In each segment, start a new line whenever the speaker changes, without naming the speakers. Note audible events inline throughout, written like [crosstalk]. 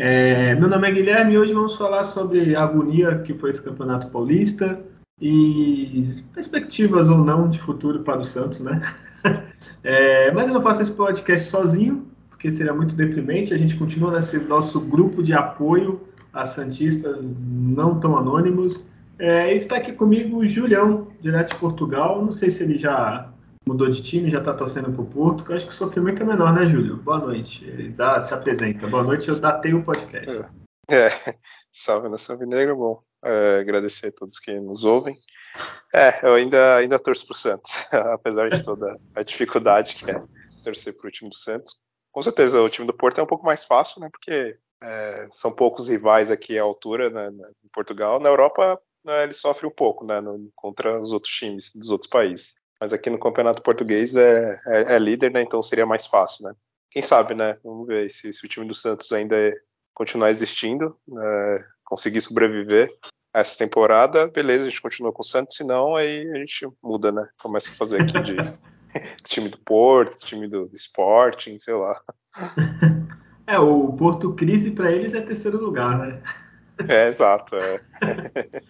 É, meu nome é Guilherme e hoje vamos falar sobre a agonia que foi esse campeonato paulista e perspectivas ou não de futuro para o Santos, né? [laughs] É, mas eu não faço esse podcast sozinho, porque seria muito deprimente. A gente continua nesse nosso grupo de apoio a Santistas não tão anônimos. É, está aqui comigo o Julião, direto de Portugal. Não sei se ele já mudou de time, já está torcendo para o Porto. Eu acho que o sofrimento é menor, né, Júlio? Boa noite. Dá, se apresenta. Boa noite, eu datei o podcast.
É, é [laughs] salve nação negra, bom. É, agradecer a todos que nos ouvem. É, eu ainda, ainda torço para o Santos, [laughs] apesar de toda a dificuldade que é torcer para o time do Santos. Com certeza, o time do Porto é um pouco mais fácil, né? Porque é, são poucos rivais aqui à altura né, em Portugal. Na Europa, né, ele sofre um pouco, né? No, contra os outros times dos outros países. Mas aqui no Campeonato Português é, é, é líder, né? Então seria mais fácil, né? Quem sabe, né? Vamos ver se, se o time do Santos ainda continuar existindo, né, conseguir sobreviver essa temporada, beleza, a gente continua com o Santos, senão aí a gente muda, né? Começa a fazer aqui de [laughs] time do Porto, time do, do Sporting, sei lá. [laughs]
É, o Porto Crise para eles é terceiro lugar, né?
É, exato. É. [laughs]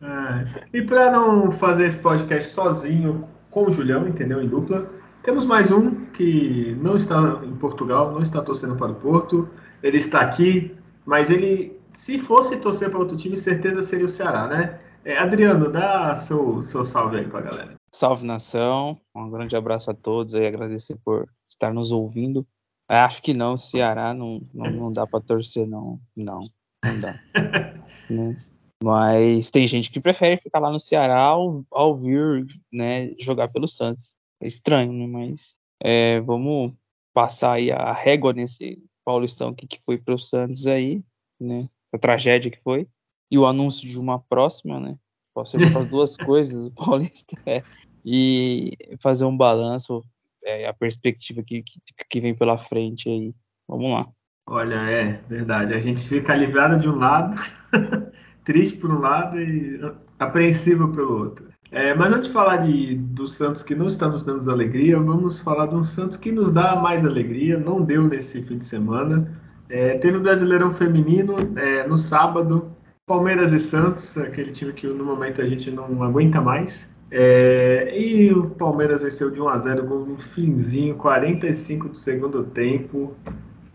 é. E para não fazer esse podcast sozinho com o Julião, entendeu? Em dupla, temos mais um que não está em Portugal, não está torcendo para o Porto. Ele está aqui, mas ele, se fosse torcer para outro time, certeza seria o Ceará, né? É, Adriano, dá seu, seu salve aí para a galera.
Salve nação, um grande abraço a todos e agradecer por estar nos ouvindo. Acho que não, Ceará não, não, não dá para torcer, não. Não, não dá. [laughs] né? Mas tem gente que prefere ficar lá no Ceará ao, ao vir né, jogar pelo Santos. É estranho, né? Mas é, vamos passar aí a régua nesse Paulistão que, que foi para o Santos aí, né? Essa tragédia que foi. E o anúncio de uma próxima, né? Posso ser as duas [laughs] coisas, o Paulista é, e fazer um balanço, é, a perspectiva que, que, que vem pela frente aí. Vamos lá.
Olha, é verdade. A gente fica aliviado de um lado, [laughs] triste por um lado e apreensivo pelo outro. É, mas antes de falar de, do Santos que não está nos dando alegria, vamos falar de um Santos que nos dá mais alegria. Não deu nesse fim de semana. É, teve o Brasileirão Feminino é, no sábado. Palmeiras e Santos, aquele time que no momento a gente não aguenta mais. É, e o Palmeiras venceu de 1 a 0 com um finzinho, 45 do segundo tempo.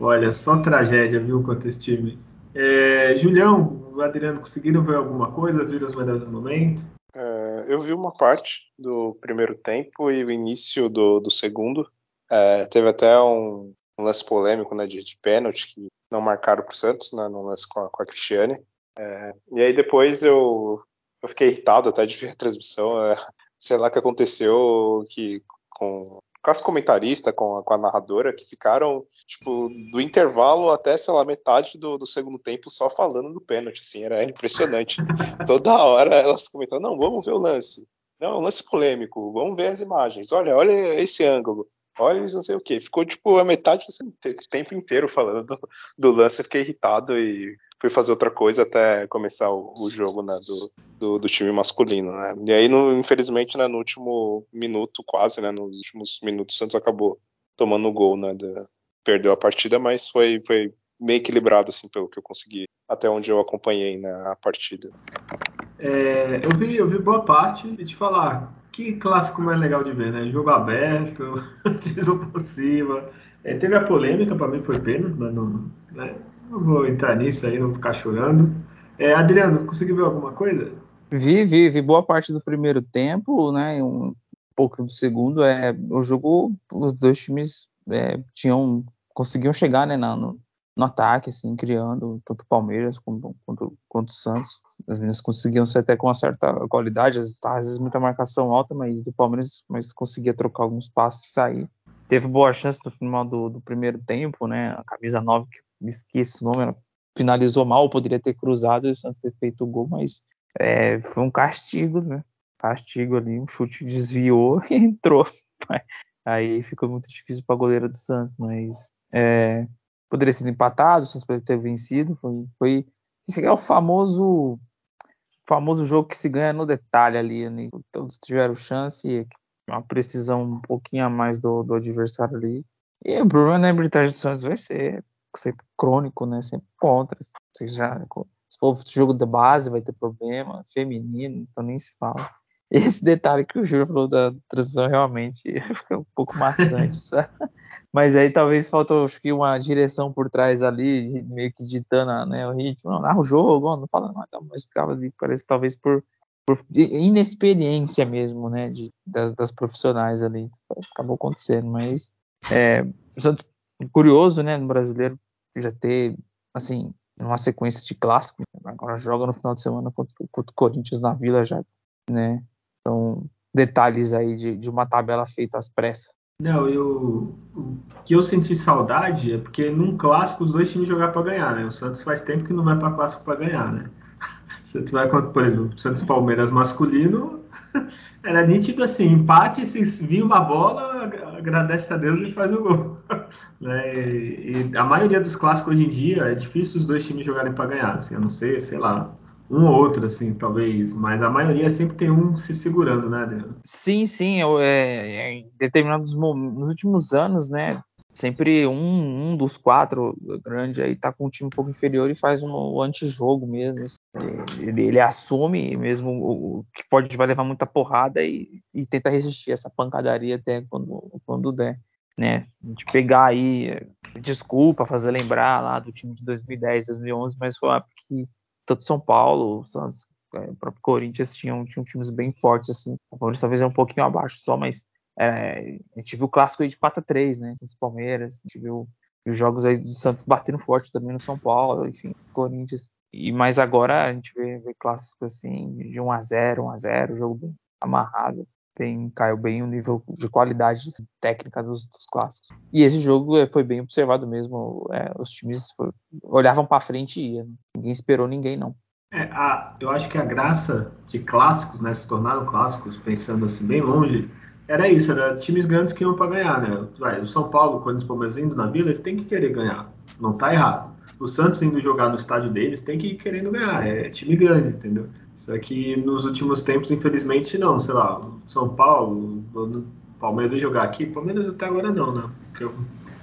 Olha, só tragédia, viu, contra esse time. É, Julião, Adriano, conseguiram ver alguma coisa? Viram os melhores momentos?
É, eu vi uma parte do primeiro tempo e o início do, do segundo. É, teve até um, um, lance polêmico né, de, de pênalti que não marcaram para o Santos, né, no lance com a, com a Cristiane. É, e aí depois eu, eu fiquei irritado até de ver a transmissão. Sei lá o que aconteceu que com com as comentaristas, com a, com a, narradora, que ficaram, tipo, do intervalo até, sei lá, metade do, do segundo tempo só falando do pênalti, assim, era impressionante. [laughs] Toda hora elas comentavam, não, vamos ver o lance. Não, é um lance polêmico, vamos ver as imagens. Olha, olha esse ângulo. Olha, não sei o que. Ficou, tipo, a metade do tempo inteiro falando do, do lance. Eu fiquei irritado e fui fazer outra coisa até começar o, o jogo né, do, do, do, time masculino. Né? E aí, no, infelizmente, né, no último minuto, quase, né, nos últimos minutos, o Santos acabou tomando o gol, né, perdeu a partida, mas foi, foi meio equilibrado, assim, pelo que eu consegui, até onde eu acompanhei né, a partida.
É, eu, vi, eu vi boa parte e te falar, que clássico mais legal de ver, né? Jogo aberto, [laughs] tiros por cima. É, teve a polêmica, para mim foi pena, mas não, né? Não vou entrar nisso aí, não vou ficar chorando. É, Adriano, conseguiu ver alguma coisa?
Vi, vi, vi boa parte do primeiro tempo, né? Um pouco do segundo. É, o jogo, os dois times é, tinham, conseguiam chegar né, no, no ataque, assim, criando tanto o Palmeiras quanto, quanto, quanto o Santos. As meninas conseguiam ser até com uma certa qualidade, às, às vezes muita marcação alta, mas do Palmeiras, mas conseguia trocar alguns passes e sair. Teve boa chance no final do, do primeiro tempo, né? A camisa 9 que me esqueço o nome, finalizou mal, poderia ter cruzado e o Santos ter feito o gol, mas é, foi um castigo, né? Castigo ali, um chute desviou [laughs] e entrou. Aí ficou muito difícil para a goleira do Santos, mas é, poderia ser empatado, o Santos poderia ter vencido. Foi, foi esse é o famoso famoso jogo que se ganha no detalhe ali, né? todos tiveram chance, uma precisão um pouquinho a mais do, do adversário ali. E o problema na arbitragem do Santos vai ser sempre crônico, né? Sempre contra. Já, se for jogo de base, vai ter problema. Feminino, então nem se fala. Esse detalhe que o Júlio falou da transição realmente [laughs] fica um pouco maçante, [laughs] sabe? Mas aí talvez faltou acho que uma direção por trás ali, meio que ditando né, o ritmo. Não, o jogo, não fala nada, mas ficava ali, parece talvez por, por inexperiência mesmo, né, de, das, das, profissionais ali. Acabou acontecendo, mas é, curioso, né, no brasileiro já ter, assim, uma sequência de clássicos. Agora joga no final de semana contra, contra o Corinthians na Vila já, né? Então, detalhes aí de, de uma tabela feita às pressas.
Não, eu, o que eu senti saudade é porque num clássico os dois times jogar para ganhar, né? O Santos faz tempo que não vai para clássico para ganhar, né? [laughs] Se tu vai, por exemplo, Santos Palmeiras masculino, [laughs] era nítido assim, empate, se vir uma bola, agradece a Deus e faz o gol. [laughs] né? E, e, a maioria dos clássicos hoje em dia é difícil os dois times jogarem para ganhar, assim, a não ser, sei lá, um ou outro, assim, talvez, mas a maioria sempre tem um se segurando, né, Adriano?
Sim, sim, eu, é, é, em determinados nos últimos anos, né, sempre um, um dos quatro grande aí tá com um time um pouco inferior e faz um, um antijogo mesmo. Assim. Ele, ele, assume mesmo o, que pode vai levar muita porrada e, e, tenta resistir essa pancadaria até quando, quando der. Né? Gente pegar aí, desculpa fazer lembrar lá do time de 2010, 2011, mas foi uma que tanto São Paulo, o Santos, é, o próprio Corinthians tinham, tinham times bem fortes, assim. O Palmeiras talvez é um pouquinho abaixo só, mas é, a gente viu o clássico aí de pata 3, né? Santos Palmeiras, a gente viu os jogos aí do Santos batendo forte também no São Paulo, enfim, Corinthians. E mais agora a gente vê, vê clássicos assim de 1 a 0, 1 a 0, jogo bem amarrado. Tem, caiu bem o nível de qualidade técnica dos, dos clássicos. E esse jogo é, foi bem observado mesmo. É, os times foi, olhavam para frente e iam. Ninguém esperou ninguém, não.
É, a, eu acho que a graça de clássicos, né, se tornaram clássicos, pensando assim bem longe, era isso, era times grandes que iam para ganhar, né? Vai, o São Paulo, quando os Palmeiras indo na Vila, eles têm que querer ganhar. Não tá errado. O Santos indo jogar no estádio deles tem que ir querendo ganhar. É time grande, entendeu? Só que nos últimos tempos, infelizmente, não. Sei lá, São Paulo, Palmeiras jogar aqui, Palmeiras até agora não, né? Porque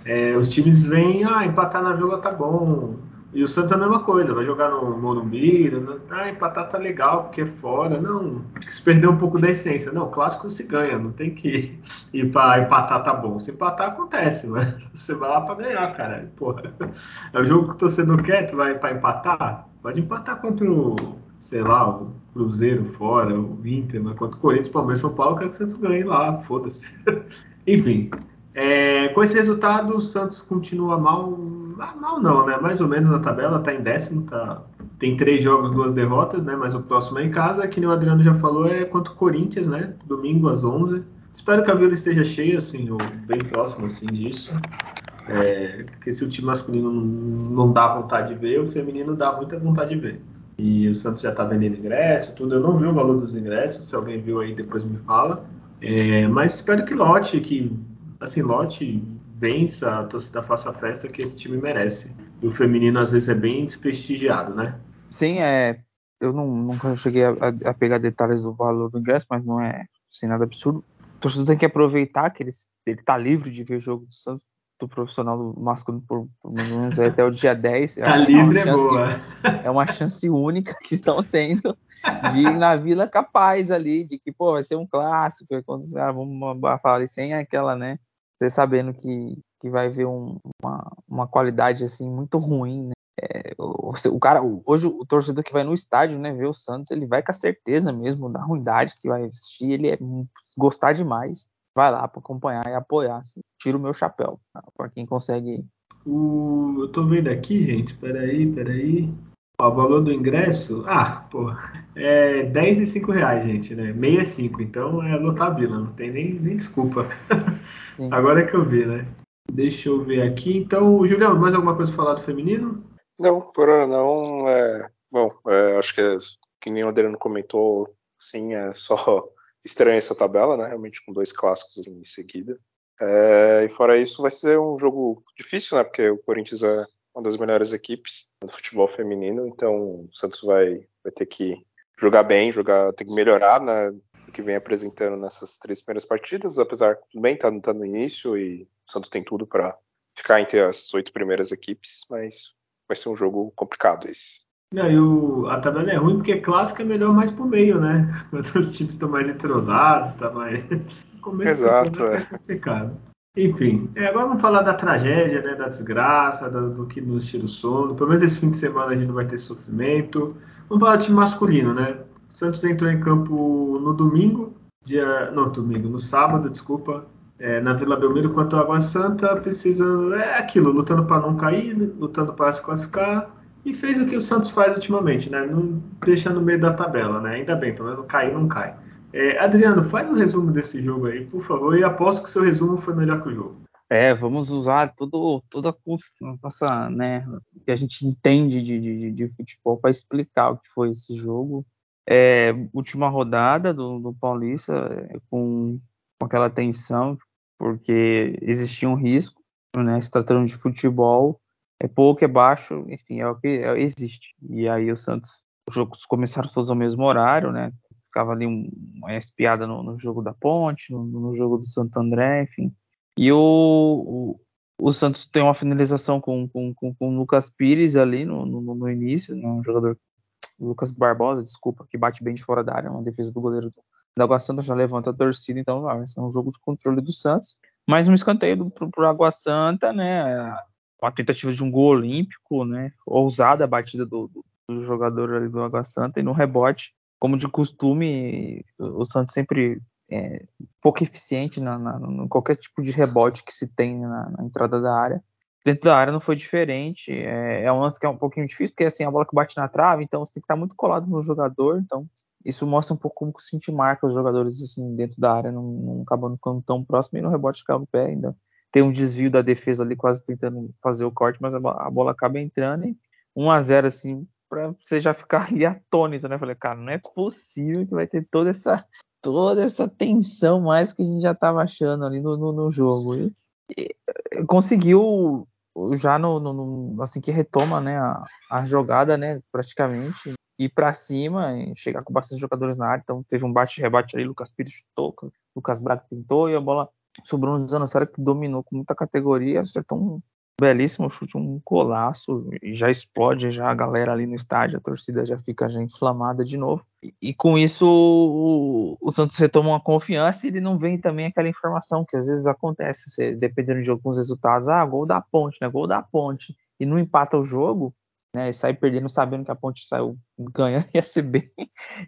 é, os times vêm, ah, empatar na Vila tá bom. E o Santos é a mesma coisa, vai jogar no Morumbi, né? ah, empatar tá legal porque é fora. Não, se perder um pouco da essência. Não, clássico se ganha, não tem que [laughs] ir para empatar tá bom. Se empatar acontece, mas [laughs] você vai lá para ganhar, cara. Porra, [laughs] é o jogo que o torcedor quer, tu vai para empatar? Pode empatar contra o, sei lá, o Cruzeiro fora, o Inter, mas contra o Corinthians, Palmeiras, São Paulo, eu quero que o Santos ganhe lá, foda-se. Enfim, é, com esse resultado, o Santos continua mal mal não, né? Mais ou menos na tabela, tá em décimo, tá... tem três jogos, duas derrotas, né? Mas o próximo é em casa, que nem o Adriano já falou, é contra o Corinthians, né? Domingo às 11. Espero que a Vila esteja cheia, assim, ou bem próximo, assim, disso. É, porque se o time masculino não dá vontade de ver, o feminino dá muita vontade de ver. E o Santos já tá vendendo ingresso, tudo. Eu não vi o valor dos ingressos, se alguém viu aí, depois me fala. É, mas espero que lote, que, assim, lote vença, a torcida faça a festa que esse time merece. E o feminino às vezes é bem desprestigiado, né?
Sim, é. Eu não, nunca cheguei a, a, pegar detalhes do valor do ingresso, mas não é sem nada absurdo. O torcedor tem que aproveitar que ele, ele tá livre de ver o jogo do Santos do profissional do masculino por, por menos até o dia 10.
Tá livre é, é boa.
É uma chance única que estão tendo de ir na Vila capaz ali, de que, pô, vai ser um clássico, quando ah, vamos falar ali sem aquela, né, você sabendo que, que vai ver um, uma, uma qualidade assim muito ruim, né? É, o, o, cara, hoje o torcedor que vai no estádio, né, ver o Santos, ele vai com a certeza mesmo da ruindade que vai assistir, ele é gostar demais, vai lá para acompanhar e apoiar, assim, tira o meu chapéu tá? para quem consegue.
O, eu tô vendo aqui, gente, peraí, peraí. Ó, o valor do ingresso, ah, pô, é 10 e 5 reais, gente, né? 65, então é lotar não tem nem, nem desculpa. [laughs] Agora é que eu vi, né? Deixa eu ver aqui. Então, Julião, mais alguma coisa para falar do feminino?
Não, por hora não. É, bom, é, acho que, é, que nem o Adriano comentou, sim, é só [laughs] estranha essa tabela, né? Realmente com dois clássicos em seguida. É, e fora isso, vai ser um jogo difícil, né? Porque o Corinthians é uma das melhores equipes do futebol feminino, então o Santos vai, vai ter que jogar bem, jogar, tem que melhorar, né? Que vem apresentando nessas três primeiras partidas, apesar tudo bem, tá, tá no início e o Santos tem tudo para ficar entre as oito primeiras equipes, mas vai ser um jogo complicado esse.
Não, e o, a tabela é ruim porque clássico é melhor mais pro meio, né? [laughs] Quando os times estão mais entrosados, tá mais.
Exato, é. é
complicado. Enfim, é, agora vamos falar da tragédia, né, da desgraça, do, do, que nos tira o sono. Pelo menos esse fim de semana a gente não vai ter sofrimento. Vamos falar do time masculino, né? O Santos entrou em campo no domingo, dia. Não, domingo, no sábado, desculpa, é, na Vila Belmiro contra o Água Santa, precisando. É aquilo, lutando para não cair, lutando para se classificar. E fez o que o Santos faz ultimamente, né? Não deixa no meio da tabela, né? Ainda bem, pelo menos cair não cai. É, Adriano, faz um resumo desse jogo aí, por favor, e aposto que o seu resumo foi melhor que o jogo.
É, vamos usar todo, toda a nossa, né, que a gente entende de, de, de futebol para explicar o que foi esse jogo. É, última rodada do, do Paulista, é, com, com aquela tensão, porque existia um risco, né, se tratando de futebol, é pouco, é baixo, enfim, é o que é, existe. E aí o Santos, os jogos começaram todos ao mesmo horário, né, ficava ali um, uma espiada no, no, jogo da Ponte, no, no, jogo do Santo André, enfim. E o, o, o Santos tem uma finalização com, com, com, com o Lucas Pires ali no, no, no início, né, um jogador, Lucas Barbosa, desculpa, que bate bem de fora da área, uma defesa do goleiro do, da Água Santa já levanta a torcida, então vai ser um jogo de controle do Santos. Mas um escanteio para Água Santa, né, uma tentativa de um gol olímpico, né, ousada a batida do, do, do jogador ali do Água Santa, e no rebote como de costume, o Santos sempre é pouco eficiente na, em qualquer tipo de rebote que se tem na, na, entrada da área. Dentro da área não foi diferente. É, é, um lance que é um pouquinho difícil, porque assim, a bola que bate na trave, então você tem que estar muito colado no jogador. Então, isso mostra um pouco como que o Cinti marca os jogadores assim, dentro da área, não, não acabam ficando tão próximo e no rebote ficava o pé ainda. Tem um desvio da defesa ali, quase tentando fazer o corte, mas a, a bola acaba entrando e 1 a 0 assim, para você já ficar [laughs] ali atônito, né? Falei, cara, não é possível que vai ter toda essa toda essa tensão mais que a gente já estava achando ali no, no, no jogo. E, e, conseguiu já no, no, assim que retoma, né, a, a jogada, né, praticamente ir para cima, chegar com bastante jogadores na área. Então teve um bate-rebate ali, Lucas Pires chutou, Lucas Braga tentou e a bola sobrou no Zanossário que dominou com muita categoria, acertou um belíssimo chute, um golaço, e já explode já a galera ali no estádio, a torcida já fica já inflamada de novo. E, e com isso o, o, Santos retoma uma confiança e ele não vem também aquela informação que às vezes acontece, você, dependendo de alguns resultados, ah, gol da ponte, né? Gol da ponte, e não empata o jogo, né? E sai perdendo sabendo que a ponte saiu ganhando, [laughs] ia ser bem,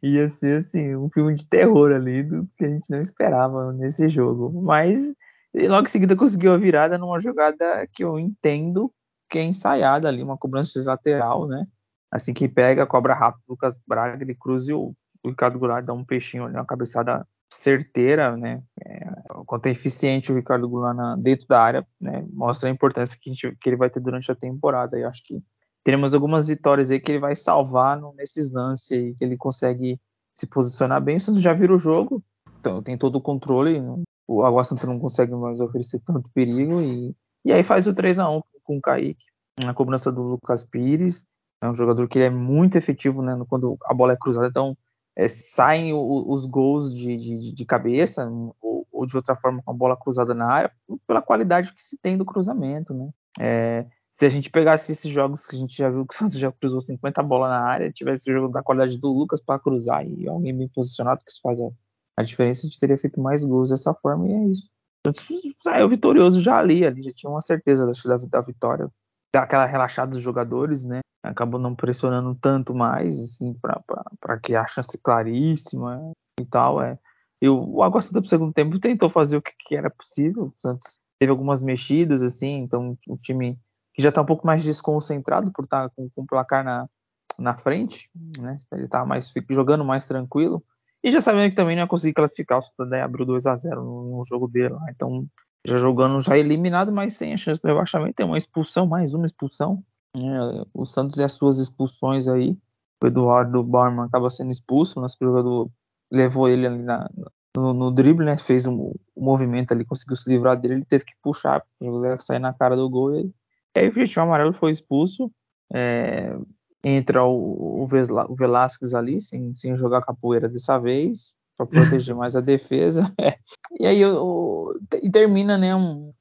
ia ser assim, um filme de terror ali do que a gente não esperava nesse jogo. Mas e logo em seguida conseguiu a virada numa jogada que eu entendo que é ensaiada ali, uma cobrança de lateral, né? Assim que pega, cobra rápido o Lucas Braga, ele cruza e o, Ricardo Goulart dá um peixinho ali, uma cabeçada certeira, né? É, quanto é eficiente o Ricardo Goulart na, dentro da área, né? Mostra a importância que, gente, que ele vai ter durante a temporada. E acho que teremos algumas vitórias aí que ele vai salvar no, nesses lances aí, que ele consegue se posicionar bem. O Santos já vira o jogo, então tem todo o controle, o Água Santa não consegue mais oferecer tanto perigo e, e aí faz o 3 a 1 com o Kaique, na cobrança do Lucas Pires, é um jogador que é muito efetivo né, quando a bola é cruzada, então é, saem o, os gols de, de, de cabeça ou, ou, de outra forma com a bola cruzada na área pela qualidade que se tem do cruzamento, né? É, se a gente pegasse esses jogos que a gente já viu que o Santos já cruzou 50 bolas na área, tivesse o jogo da qualidade do Lucas para cruzar e alguém bem posicionado que isso faz a, a diferença é gente teria feito mais gols dessa forma e é isso. Saiu vitorioso já ali, ali já tinha uma certeza da, da vitória. Aquela relaxada dos jogadores, né? Acabou não pressionando tanto mais, assim, para que a chance claríssima e tal. É. E o Água Santa pro segundo tempo tentou fazer o que, que era possível. O Santos teve algumas mexidas, assim, então o time que já está um pouco mais desconcentrado por estar tá com, com o placar na, na frente, né? Ele está mais jogando mais tranquilo. E já sabendo que também não ia conseguir classificar, o Santander abriu 2 a 0 no, jogo dele lá. Então, já jogando já eliminado, mas sem a chance de rebaixamento. Tem uma expulsão, mais uma expulsão. É, o Santos e as suas expulsões aí. O Eduardo Bauerman acaba sendo expulso, nosso jogador levou ele ali na, no, no drible, né? Fez um, um, movimento ali, conseguiu se livrar dele, ele teve que puxar, o jogador sair na cara do gol. E, aí o Amarelo foi expulso. É, entra o, o, Velasquez ali, sem, sem jogar capoeira dessa vez, para proteger [laughs] mais a defesa. [laughs] e aí o, e termina, né? Um,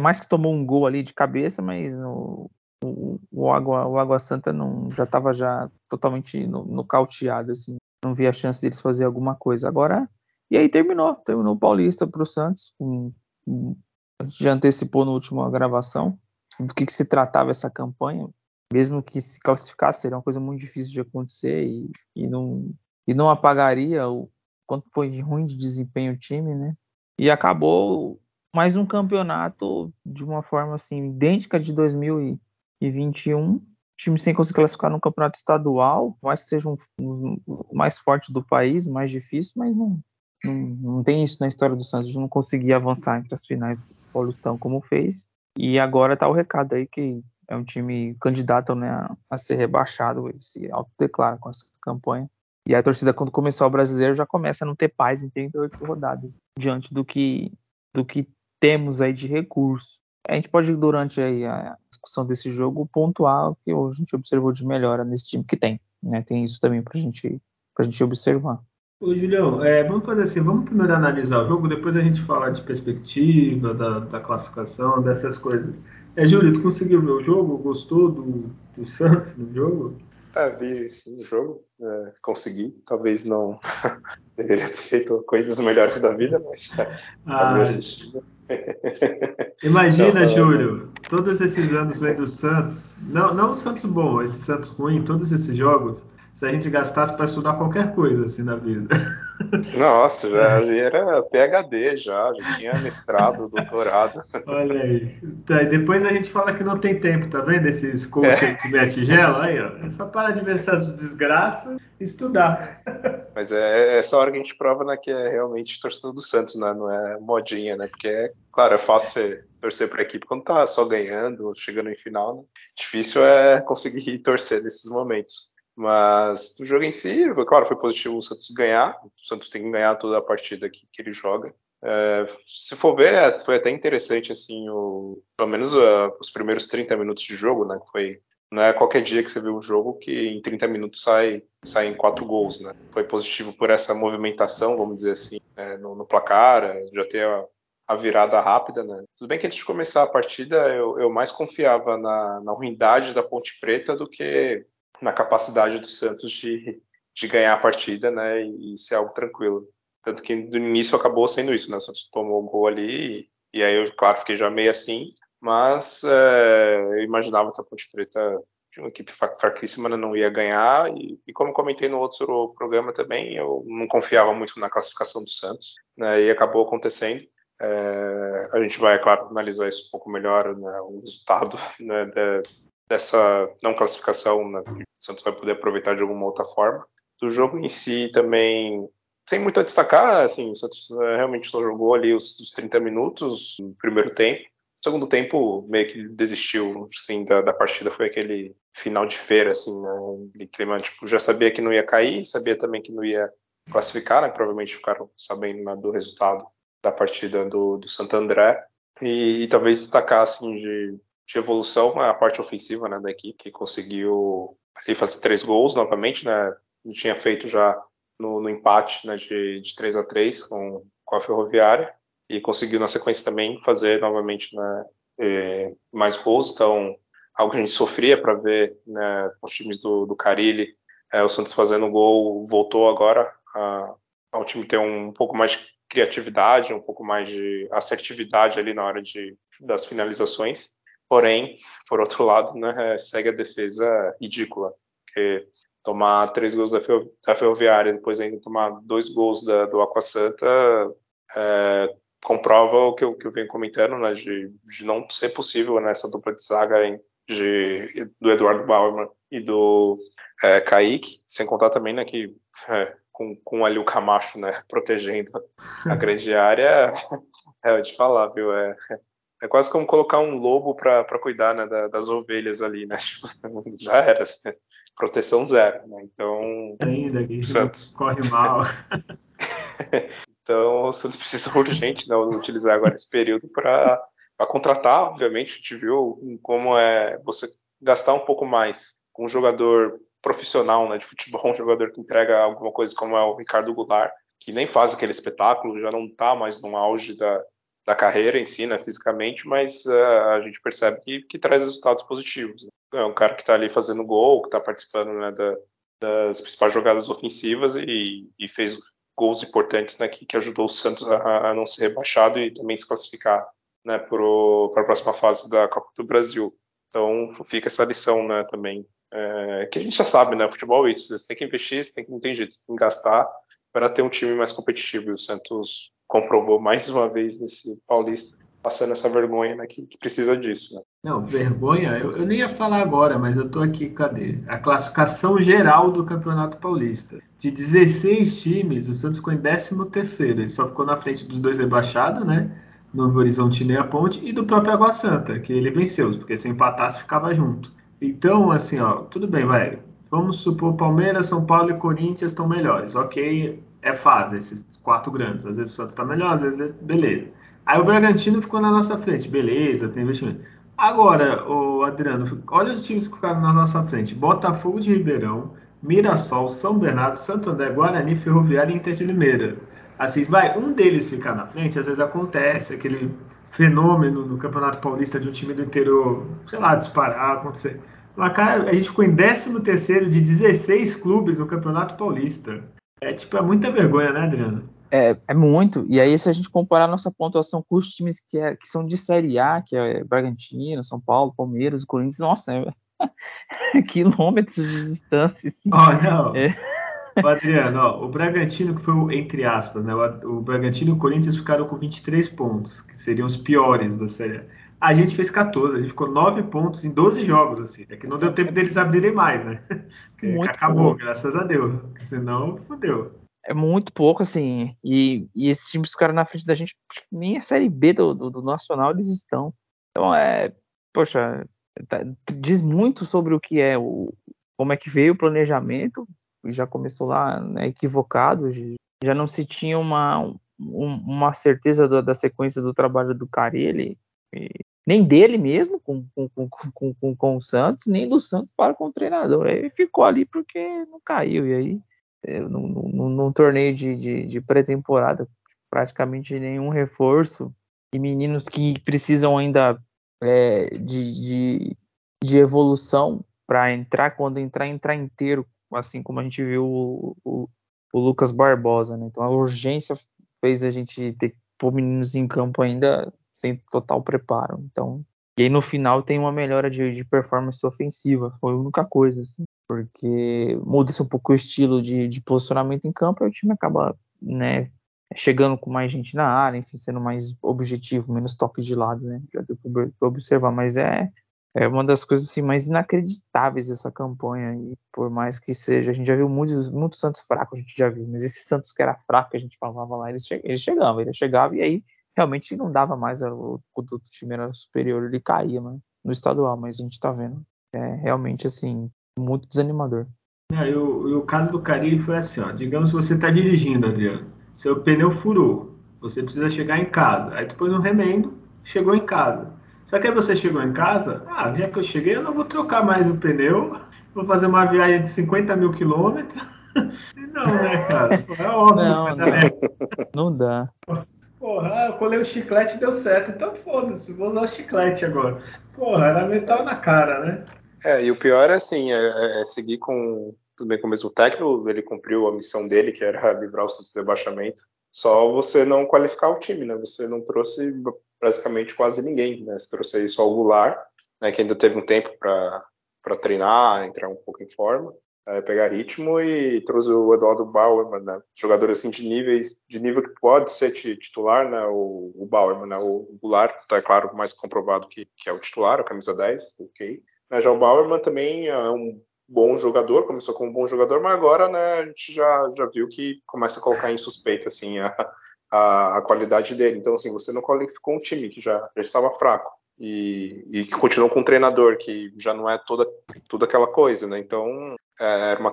mais que tomou um gol ali de cabeça, mas no, o, o, Água, o Água Santa não, já estava já totalmente nocauteado, assim. Não via a chance deles fazer alguma coisa. Agora, e aí terminou, terminou o Paulista para o Santos. Um, um, a gente já antecipou na última gravação do que, que se tratava essa campanha mesmo que se classificasse, seria uma coisa muito difícil de acontecer e, e, não, e não apagaria o quanto foi de ruim de desempenho o time, né? E acabou mais um campeonato de uma forma assim idêntica de 2021, o time sem conseguir classificar no campeonato estadual, mais que seja um, um, mais forte do país, mais difícil, mas não, não, não tem isso na história do Santos, de não conseguir avançar entre as finais do Paulistão como fez. E agora tá o recado aí que é um time candidato né, a ser rebaixado, ele se autodeclara com essa campanha. E a torcida, quando começou o brasileiro, já começa a não ter paz em 38 rodadas, diante do que, do que temos aí de recurso. A gente pode, durante a discussão desse jogo, pontuar o que a gente observou de melhora nesse time que tem. Né? Tem isso também para gente, a gente observar.
Ô, Julião, é, vamos fazer assim, vamos primeiro analisar o jogo, depois a gente fala de perspectiva, da, da classificação, dessas coisas. É, Júlio, tu conseguiu ver o jogo? Gostou do, do Santos no jogo?
Ah, vi sim o jogo, é, consegui. Talvez não [laughs] deveria ter feito coisas melhores da vida, mas [laughs] ah, assistindo. [laughs]
Imagina, não, Júlio, todos esses anos vendo o Santos, não, não o Santos bom, esse Santos ruim, todos esses jogos, se a gente gastasse para estudar qualquer coisa assim na vida. [laughs]
Nossa, já, era PhD já, já tinha mestrado, doutorado. [laughs]
Olha aí. Tá, e depois a gente fala que não tem tempo, tá vendo? Esses coaches é. que mete tigela aí, ó. É só para de ver essas desgraças e estudar. [laughs]
Mas é, é essa hora que a gente prova né, que é realmente torcedor do Santos, né? Não é modinha, né? Porque, é, claro, é fácil torcer para a equipe quando tá só ganhando, chegando em final, né? Difícil é conseguir torcer nesses momentos. Mas o jogo em si, claro, foi positivo o Santos ganhar. O Santos tem que ganhar toda a partida que, que ele joga. É, se for ver, é, foi até interessante, assim, o, pelo menos uh, os primeiros 30 minutos de jogo, né? Foi, não é qualquer dia que você vê um jogo que em 30 minutos sai, sai em quatro gols, né? Foi positivo por essa movimentação, vamos dizer assim, é, no, no, placar, é, já ter a, a, virada rápida, né? Tudo bem que antes de começar a partida, eu, eu mais confiava na, na ruindade da Ponte Preta do que na capacidade do Santos de, de ganhar a partida, né, e, ser algo tranquilo. Tanto que no início acabou sendo isso, né, o Santos tomou o gol ali, e, e aí eu, claro, fiquei já meio assim, mas é, eu imaginava que a Ponte Preta, de uma equipe fraquíssima, né, não ia ganhar, e, e, como comentei no outro programa também, eu não confiava muito na classificação do Santos, né, e acabou acontecendo. É, a gente vai, claro, analisar isso um pouco melhor, né, o resultado né, de, dessa não classificação, né, o Santos vai poder aproveitar de alguma outra forma. Do jogo em si também, sem muito a destacar, assim, o Santos é, realmente só jogou ali os, os 30 minutos no primeiro tempo. No segundo tempo, meio que desistiu assim, da, da partida, foi aquele final de feira, assim, né, clima, tipo, já sabia que não ia cair, sabia também que não ia classificar, né, provavelmente ficaram sabendo né, do resultado da partida do, do Santo André, e, e talvez destacar, assim, de de evolução a parte ofensiva né, da equipe, que conseguiu ali fazer três gols novamente, né? Tinha feito já no, no empate né, de, de 3 a 3 com, com a Ferroviária e conseguiu na sequência também fazer novamente né, eh, mais gols. Então, algo que a gente sofria para ver né, os times do, do Carilli, é, o Santos fazendo gol, voltou agora a, ao time ter um, um pouco mais de criatividade, um pouco mais de assertividade ali na hora de, das finalizações. Porém, por outro lado, né, segue a defesa ridícula, porque tomar três gols da, ferro, da Ferroviária, depois ainda tomar dois gols da, do Aqua Santa, é, comprova o que eu, que eu venho comentando, né, de, de não ser possível nessa dupla de zaga de, do Eduardo Bauerman e do é, Kaique, sem contar também né, que é, com, com ali o Camacho né, [laughs] protegendo a [laughs] grande área, [laughs] é de falar, viu? É, é quase como colocar um lobo para cuidar né, da, das ovelhas ali, né? [laughs] Tipo, já era, assim, proteção zero, né? Então.
Ainda que Santos corre mal. [laughs]
então o Santos precisa [laughs] urgente né, utilizar agora esse período para contratar, obviamente, a gente viu como é você gastar um pouco mais com um jogador profissional né, de futebol, um jogador que entrega alguma coisa como é o Ricardo Goulart, que nem faz aquele espetáculo, já não está mais no auge da, da carreira em si, né, fisicamente, mas uh, a gente percebe que, que traz resultados positivos. Né? É um cara que está ali fazendo gol, que está participando né, da, das principais jogadas ofensivas e, e fez gols importantes né, que, que, ajudou o Santos a, a, não ser rebaixado e também se classificar né, para a próxima fase da Copa do Brasil. Então fica essa lição né, também, é, que a gente já sabe, né? Futebol é isso, você tem que investir, você tem que, não tem jeito, você tem que gastar para ter um time mais competitivo. E o Santos comprovou mais uma vez nesse Paulista, passando essa vergonha, né, que, que precisa disso. Né?
Não, vergonha, eu, eu, nem ia falar agora, mas eu estou aqui, cadê? A classificação geral do Campeonato Paulista. De 16 times, o Santos ficou em 13 terceiro, ele só ficou na frente dos dois rebaixados, né? Novo Horizonte e a Ponte, e do próprio Água Santa, que ele venceu, porque se empatasse ficava junto. Então, assim, ó, tudo bem, vai. Vamos supor Palmeiras, São Paulo e Corinthians estão melhores. Ok, é fase, esses quatro grandes. Às vezes o Santos está melhor, às vezes é... beleza. Aí o Bragantino ficou na nossa frente, beleza, tem investimento. Agora, o Adriano, olha os times que ficaram na nossa frente: Botafogo de Ribeirão, Mirassol, São Bernardo, Santo André, Guarani, Ferroviária e Inter de Limeira. Assim, vai, um deles ficar na frente, às vezes acontece aquele fenômeno no Campeonato Paulista de um time do interior, sei lá, disparar, acontecer. Cara, a gente ficou em 13 terceiro de 16 clubes no Campeonato Paulista. É tipo, é muita vergonha, né, Adriano?
É, é muito. E aí, se a gente comparar a nossa pontuação com os times que, é, que são de Série A, que é Bragantino, São Paulo, Palmeiras, Corinthians, nossa, é, [laughs] quilômetros de distância. Assim.
Oh, não. É. O Adriano, ó, o Bragantino, que foi o, entre aspas, né? O, o Bragantino e o Corinthians ficaram com 23 pontos, que seriam os piores da Série A. Gente fez 14, a gente ficou 9 pontos em 12 jogos, assim. É que não deu tempo deles abrirem mais, né? [laughs] Acabou, pouco. graças a Deus. Senão, fodeu.
É muito pouco, assim. E, e esses times ficaram na frente da gente, nem a Série B do, do, do Nacional eles estão. Então, é. Poxa, tá, diz muito sobre o que é o. Como é que veio o planejamento. Já começou lá né, equivocado. Já não se tinha uma, um, uma certeza da, da, sequência do trabalho do Carelli nem dele mesmo com, com, com, com, com o Santos, nem do Santos para com o treinador. Ele ficou ali porque não caiu. E aí, num, torneio de, de, de pré-temporada, praticamente nenhum reforço, e meninos que precisam ainda é, de, de, de, evolução para entrar, quando entrar, entrar inteiro, assim como a gente viu o, o, o Lucas Barbosa. Né? Então a urgência fez a gente ter pôr meninos em campo ainda sem total preparo. Então, e aí no final tem uma melhora de, de performance ofensiva, foi a única coisa, assim, porque muda-se um pouco o estilo de, de posicionamento em campo e o time acaba, né, chegando com mais gente na área, enfim, sendo mais objetivo, menos toque de lado, né, já deu para observar, mas é, é uma das coisas assim, mais inacreditáveis dessa campanha, e por mais que seja, a gente já viu muitos, muitos Santos fracos, a gente já viu, mas esse Santos que era fraco, a gente falava lá, eles, che eles chegavam, ele chegava e aí realmente não dava mais, o produto do time era superior, ele caía né, no estadual, mas a gente tá vendo. É realmente, assim, muito desanimador.
É, e, o, o caso do Carilli foi assim, ó, digamos que você está dirigindo, Adriano, seu pneu furou, você precisa chegar em casa, aí depois um remendo, chegou em casa. Só que aí você chegou em casa, ah, já que eu cheguei, eu não vou trocar mais o pneu, vou fazer uma viagem de 50 mil quilômetros. [laughs] Não, né, cara? É óbvio.
Não, não, não dá.
Porra, eu colei o chiclete e deu certo. Então foda-se, vou usar o chiclete agora. Porra, era metal na cara, né?
É, e o pior é assim, é, é seguir com tudo bem com o mesmo técnico, ele cumpriu a missão dele, que era livrar o Santos do rebaixamento. Só você não qualificar o time, né? Você não trouxe basicamente quase ninguém, né? Você trouxe aí só o Goulart, né, que ainda teve um tempo para treinar, entrar um pouco em forma é, pegar ritmo e trouxe o Eduardo Bauerman, né? jogador assim de níveis de nível que pode ser titular, né? O, o Bauerman, né? O Goulart, tá é claro, mais comprovado que, que é o titular, a camisa 10, ok. Mas já o Bauerman também é um bom jogador, começou como um bom jogador, mas agora, né, a gente já, já viu que começa a colocar em suspeita assim a, a, a, qualidade dele. Então, assim, você não qualificou um time que já, já estava fraco e, e, que continuou com um treinador que já não é toda, toda aquela coisa, né? Então, era uma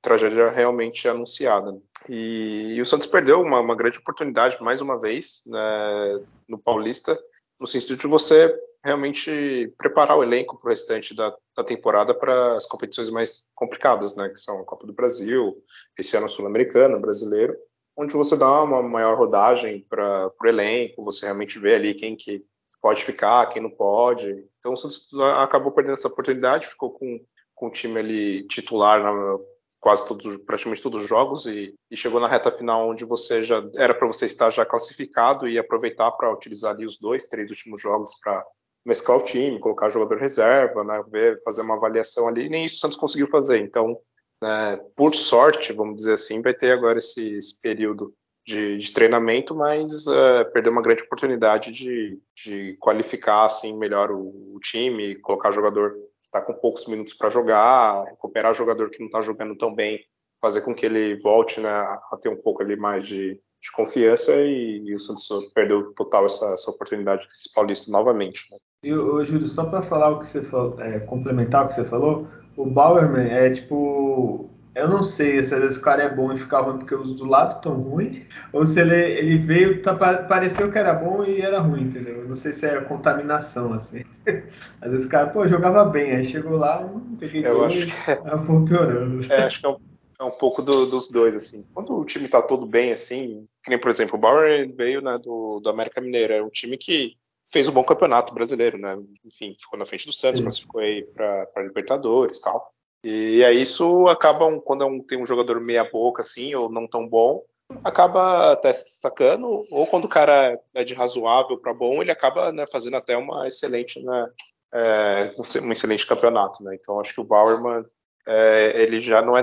tragédia, realmente anunciada. E, e, o Santos perdeu uma, uma grande oportunidade, mais uma vez, né, no Paulista, no sentido de você realmente preparar o elenco para o restante da, da temporada para as competições mais complicadas, né, que são a Copa do Brasil, esse ano Sul-Americano, brasileiro, onde você dá uma maior rodagem para o elenco, você realmente vê ali quem que pode ficar, quem não pode. Então o Santos acabou perdendo essa oportunidade, ficou com, com o time ali titular na, quase todos, praticamente todos os jogos e, e, chegou na reta final onde você já era para você estar já classificado e aproveitar para utilizar ali os dois, três últimos jogos para mesclar o time, colocar jogador reserva, né, ver, fazer uma avaliação ali, e nem isso o Santos conseguiu fazer. Então, né, por sorte, vamos dizer assim, vai ter agora esse, esse período de, de, treinamento, mas uh, perdeu uma grande oportunidade de, de qualificar assim melhor o, o time, colocar jogador está com poucos minutos para jogar, recuperar jogador que não está jogando tão bem, fazer com que ele volte né, a ter um pouco ali mais de, de confiança e, e, o Santos perdeu total essa, essa oportunidade esse Paulista novamente. Né?
E, ô, Júlio, só para falar o que você falou, é, complementar o que você falou, o Bauerman é tipo. Eu não sei se às vezes o cara é bom e ficar ruim porque os do lado estão ruins, ou se ele, ele veio, tá, pareceu que era bom e era ruim, entendeu? Eu não sei se é contaminação, assim. [laughs] Às vezes o cara, pô, jogava bem, aí chegou lá, não peguei
Eu acho que é... [laughs]
piorando.
É, acho que é um, é um pouco do, dos dois, assim. Quando o time tá todo bem, assim, que nem, por exemplo, o Bauer veio né, do, do América Mineira, é um time que fez um bom campeonato brasileiro, né? Enfim, ficou na frente do Santos, Sim. classificou aí para Libertadores tal. E aí isso acaba, um, quando é um, tem um jogador meia boca, assim, ou não tão bom, acaba até se destacando, ou quando o cara é de razoável para bom, ele acaba né, fazendo até uma excelente, né, é, um excelente campeonato, né? Então acho que o Bauerman, é, ele já não é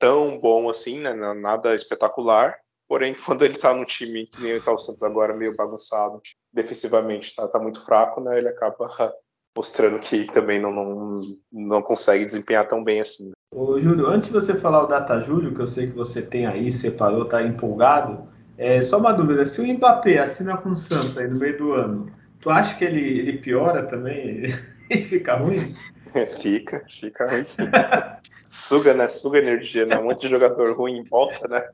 tão bom assim, né, nada espetacular, Porém, [laughs] quando ele tá no time, que nem o Santos agora, meio bagunçado, defensivamente tá, tá muito fraco, né? Ele acaba mostrando que também não, não, não consegue desempenhar tão bem assim.
Ô, Júlio, antes de você falar o Data Júlio, que eu sei que você tem aí, separou, tá empolgado, é só uma dúvida, se o Mbappé assina com o Santos aí no meio do ano, tu acha que ele, ele piora também [laughs] e fica ruim? [laughs]
fica, fica ruim sim. Suga, né? Suga energia, né? Um monte de jogador ruim em volta, né?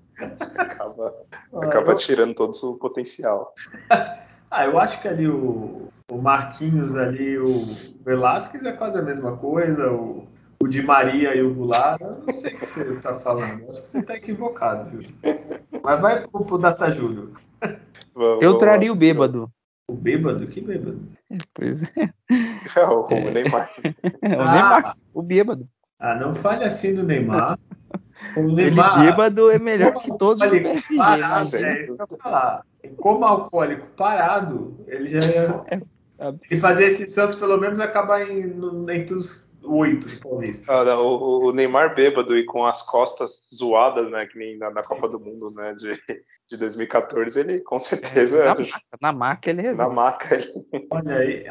Acaba, ah, acaba eu... tirando todo o seu potencial. [laughs]
ah, eu acho que ali o, o Marquinhos ali, o Velasquez é quase a mesma coisa, o, o Di Maria e o Goulart, eu não sei o que você está falando, acho que você está equivocado, Júlio. Mas vai pro, pro Data Júlio.
Eu traria o bêbado.
O bêbado? Que bêbado?
Pois
é. é o, [laughs] o Neymar.
É, o ah. Neymar, o bêbado.
Ah, não fale assim do Neymar. [laughs] O Neymar,
ele bêbado é melhor que todos do PSG.
Parado, né? falar. Como alcoólico parado, ele já. É, é. E fazer esse Santos pelo menos acabar em, entre os oito Paulista.
Ah, o, o, Neymar bêbado e com as costas zoadas, né? Que nem na, na Copa do Mundo, né? De, de 2014, ele com certeza.
Na, maca, na maca ele
resolve. Na maca ele.
Olha aí,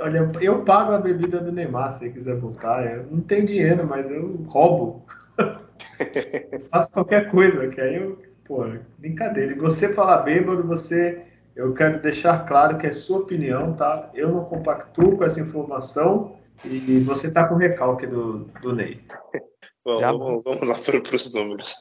olha, eu pago a bebida do Neymar se ele quiser voltar. Eu não tenho dinheiro, mas eu roubo. [laughs] faço qualquer coisa, que aí eu. Pô, brincadeira. E você falar bêbado, você. Eu quero deixar claro que é sua opinião, tá? Eu não compactuo com essa informação e você tá com recalque do, do Ney. [laughs]
Bom, vamos, vamos, lá para, para os números.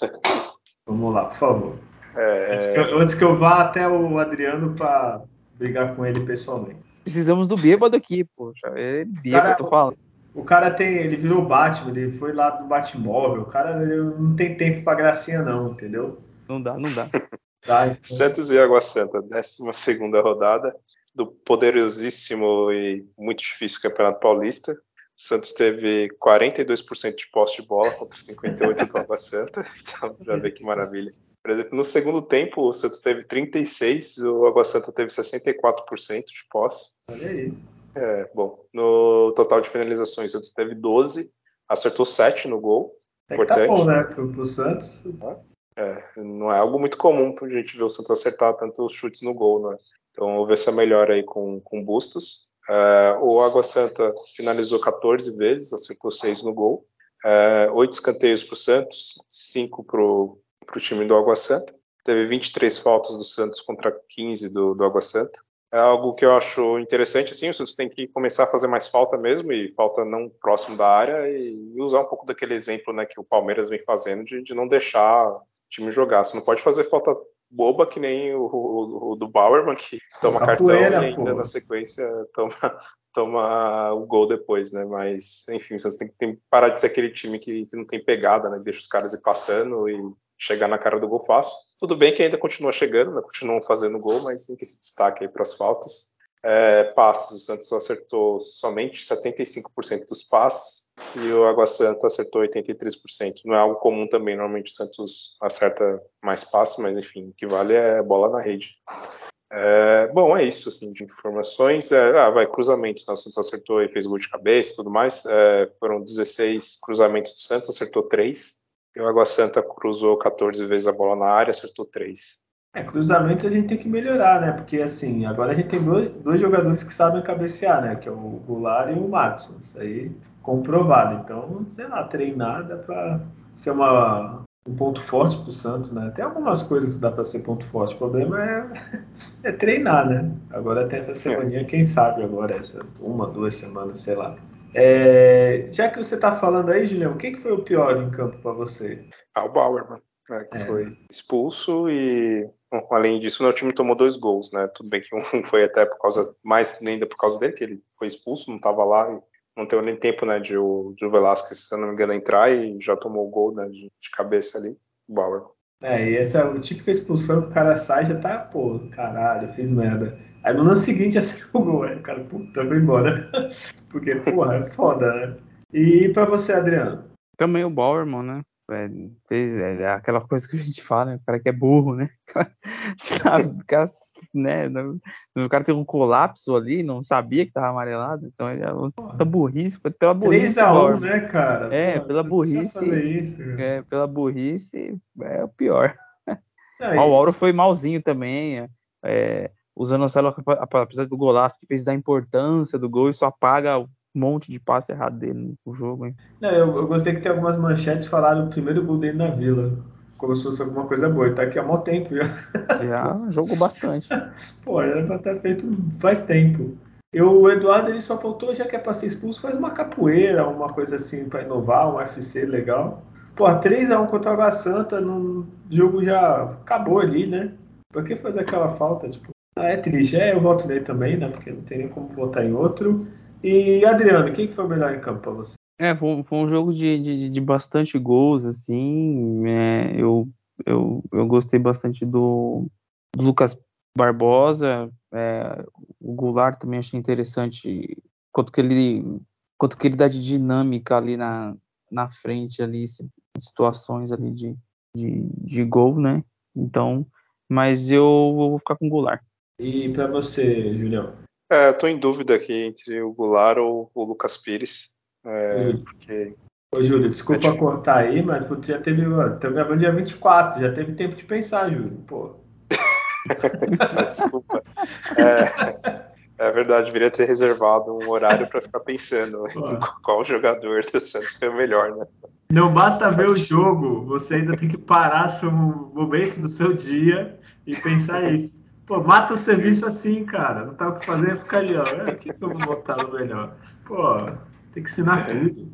Vamos lá, por favor. É... Antes, que eu, antes, que eu, vá até o Adriano para brigar com ele pessoalmente.
Precisamos do bêbado aqui, poxa. É bêbado, cara, tô falando.
O cara tem, ele virou Batman, ele foi lá do Batmóvel. O cara não tem tempo pra gracinha, não, entendeu?
Não dá, não dá. [laughs]
Tá, então... Santos e Água Santa, 12 segunda rodada do poderosíssimo e muito difícil Campeonato Paulista. O Santos teve 42% de posse de bola contra 58% do Água Santa. [laughs] Então, já vê que maravilha. Por exemplo, no segundo tempo, o Santos teve 36%, o Água Santa teve 64% de posse.
Olha aí.
É, bom, no total de finalizações, o Santos teve 12, acertou 7 no gol.
É tá importante. Tá bom, né, pro, pro Santos.
É, não é algo muito comum a gente ver o Santos acertar tantos chutes no gol, né? Então houve essa melhora aí com, com Bustos. Uh, o Água Santa finalizou 14 vezes, acertou 6 no gol. Uh, é, 8 escanteios para o Santos, 5 para o time do Água Santa. teve 23 faltas do Santos contra 15 do, do Água Santa. É algo que eu acho interessante, assim, o Santos tem que começar a fazer mais falta mesmo, e falta não próximo da área, e usar um pouco daquele exemplo né, que o Palmeiras vem fazendo de, de não deixar time jogar. Você não pode fazer falta boba que nem o, o, o do Bauerman, que toma cartão e ainda na sequência toma, [laughs] toma o gol depois, né? Mas, enfim, você tem que parar de ser aquele time que, que não tem pegada, né? Deixa os caras ir passando e chegar na cara do gol fácil. Tudo bem que ainda continua chegando, né? continuam fazendo gol, mas tem que se destaque aí para as faltas. É, passes, o Santos acertou somente 75% dos passes e o Água Santa acertou 83%. Não é algo comum também, normalmente o Santos acerta mais passes, mas enfim, o que vale é bola na rede. É, bom, é isso, assim, de informações. É, ah, vai, cruzamentos, né? o Santos acertou e fez gol de cabeça e tudo mais. É, foram 16 cruzamentos do Santos, acertou 3. E o Água Santa cruzou 14 vezes a bola na área, acertou 3.
É, cruzamentos a gente tem que melhorar, né? Porque assim, agora a gente tem dois, dois jogadores que sabem cabecear, né? Que é o Goulart e o Matson. Isso aí comprovado. Então, sei lá, treinar dá pra ser uma, um ponto forte pro Santos, né? Tem algumas coisas que dá para ser ponto forte. O problema é, [laughs] é treinar, né? Agora tem essa semaninha, quem sabe agora, essas uma, duas semanas, sei lá. É, já que você está falando aí, Julião, o que, foi o pior em campo para você?
Ah, o Bauerman, né, que é. foi expulso e, além disso, o time tomou dois gols, né? Tudo bem que um [laughs] foi até por causa, mais ainda por causa dele, que ele foi expulso, não estava lá, não teve nem tempo, né, de o, de o Velasquez, se eu não me engano, entrar e já tomou o gol, né, de, de cabeça ali, o Bauer.
É, e essa é típica expulsão que o cara sai já tá, pô, caralho, fiz merda. Aí no ano seguinte já [laughs] saiu o gol, aí o cara, puta, foi embora. [laughs] Porque, porra, é foda, né? E pra você, Adriano?
Também o Bowerman, né? É, fez é, é, aquela coisa que a gente fala, né? O cara que é burro, né? [laughs] Sabe? O cara, né? O cara tem um colapso ali, não sabia que tava amarelado, então ele é uma burrice, pela burrice.
3x1, né, cara?
É, pela burrice. Isso, é, pela burrice é o pior. [laughs] É o Mauro foi malzinho também. É, usando o Celo, apesar do golaço que fez da importância do gol, isso apaga um monte de passe errado dele no jogo, hein?
Não, eu, eu, gostei que tem algumas manchetes falaram o primeiro gol dele na Vila. Como se fosse alguma coisa boa. Ele tá aqui há muito tempo já. [laughs]
Já jogou bastante. [laughs]
Pô, era pra estar feito faz tempo. Eu, o Eduardo ele só faltou, já que é pra ser expulso, faz uma capoeira, uma coisa assim pra inovar, um UFC legal. Pô, 3x1 contra o Água Santa, no jogo já acabou ali, né? Por que fazer aquela falta? Tipo, ah, é triste. É, eu voto nele também, né? Porque não tem nem como votar em outro. E Adriano, quem que foi o melhor em campo para você?
É, foi, foi um jogo de, de, de, bastante gols, assim. É, eu, eu, eu gostei bastante do, do Lucas Barbosa. É, o Goulart também achei interessante quanto que ele quanto que ele dá de dinâmica ali na, na frente ali situações ali de, de, de gol, né? Então, mas eu vou ficar com o Goulart.
E para você, Julião?
É, tô em dúvida aqui entre o Goulart ou o Lucas Pires. É, porque...
Ô, Júlio, desculpa é cortar aí, mas tu já teve. Estamos gravando dia 24, já teve tempo de pensar, Júlio. Pô. [laughs]
desculpa. É, é, verdade, deveria ter reservado um horário para ficar pensando Pô. em qual jogador do Santos foi o melhor, né?
Não basta ver o jogo, você ainda tem que parar seu momento do seu dia e pensar isso. Pô, mata o serviço assim, cara. Não tá o que fazer, fica ali, ó. É, o que, que eu vou botar no melhor? Pô, tem que ensinar é. tudo.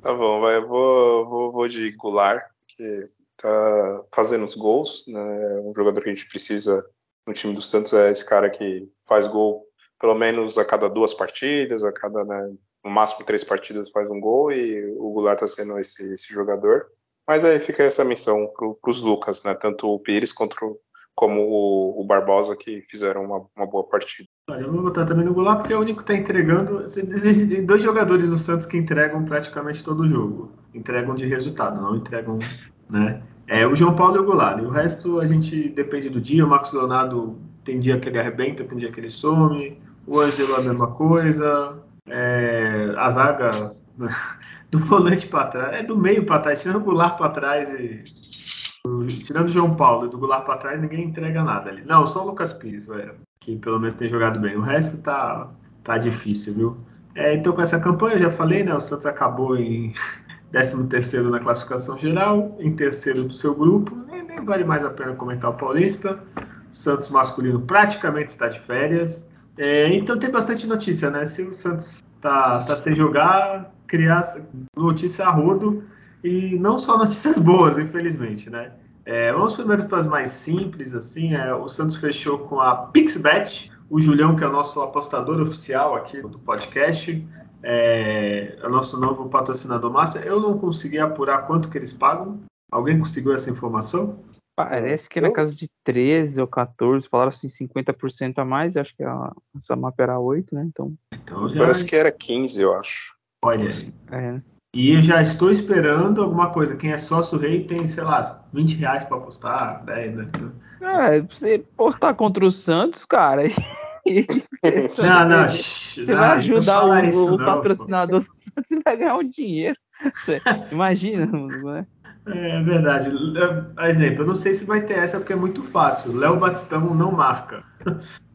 Tá bom, vai, eu vou, vou, vou de Goulart, que tá fazendo os gols, né? Um jogador que a gente precisa no time do Santos é esse cara que faz gol pelo menos a cada duas partidas, a cada, né, no máximo três partidas faz um gol e o Goulart tá sendo esse, esse jogador. Mas aí fica essa missão para os Lucas, né? Tanto o Pires quanto como o, o Barbosa, que fizeram uma, uma, boa partida.
Olha, eu vou botar também no Goulart, porque é o único que está entregando. Existem dois jogadores do Santos que entregam praticamente todo o jogo. Entregam de resultado, não entregam. Né? É o João Paulo e o Goulart. E o resto a gente depende do dia. O Marcos Leonardo tem dia que ele arrebenta, tem dia que ele some. O Ângelo a mesma coisa. É, a zaga [laughs] do volante para trás, é do meio para trás, tirando o Goulart para trás e tirando o João Paulo e do Goulart para trás, ninguém entrega nada ali. Não, só o Lucas Pires, que pelo menos tem jogado bem. O resto tá, tá difícil, viu? É, então, com essa campanha, já falei, né? O Santos acabou em [laughs] 13 na classificação geral, em terceiro do seu grupo. Nem, nem, vale mais a pena comentar o Paulista. O Santos masculino praticamente está de férias. É, então tem bastante notícia, né? Se o Santos tá, tá sem jogar, criar notícia a rodo e não só notícias [laughs] boas, infelizmente, né? É, vamos primeiro para as mais simples, assim. É, o Santos fechou com a PixBet, o Julião, que é o nosso apostador oficial aqui do podcast, é, é o nosso novo patrocinador master. Eu não consegui apurar quanto que eles pagam. Alguém conseguiu essa informação?
Parece que é na casa de 13 ou 14, falaram assim 50% a mais, acho que a, essa mapa era 8, né? Então,
então já... Parece que era 15, eu acho.
Olha, é. E eu já estou esperando alguma coisa. Quem é sócio rei tem, sei lá, 20 reais para apostar, 10, né?
É, você postar contra o Santos, cara. [laughs] [laughs]
não, não,
você não, vai ajudar o, o não, patrocinador do Santos e vai ganhar um dinheiro. Você, [laughs] imagina, né?
É verdade. É, exemplo, eu não sei se vai ter essa porque é muito fácil. Léo Batistão não marca.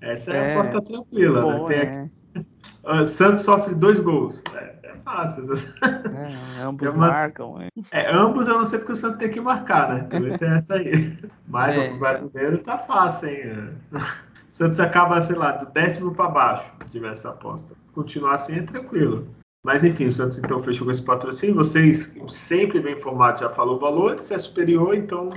Essa é, é a aposta tranquila, né? bom, né? Tem é. aqui... Santos sofre dois gols. É, é fácil.
É, ambos [laughs] umas... marcam.
É. ambos eu não sei porque o Santos tem que marcar, né? Também tem [laughs] essa aí. Mas o brasileiro tá fácil, hein? O Santos acaba, sei lá, do décimo para baixo, se tiver essa aposta. Continuar assim é tranquilo. Mas enfim, o Santos então fechou com esse patrocínio. Vocês, sempre bem informados, já falou o valor. Se é superior, então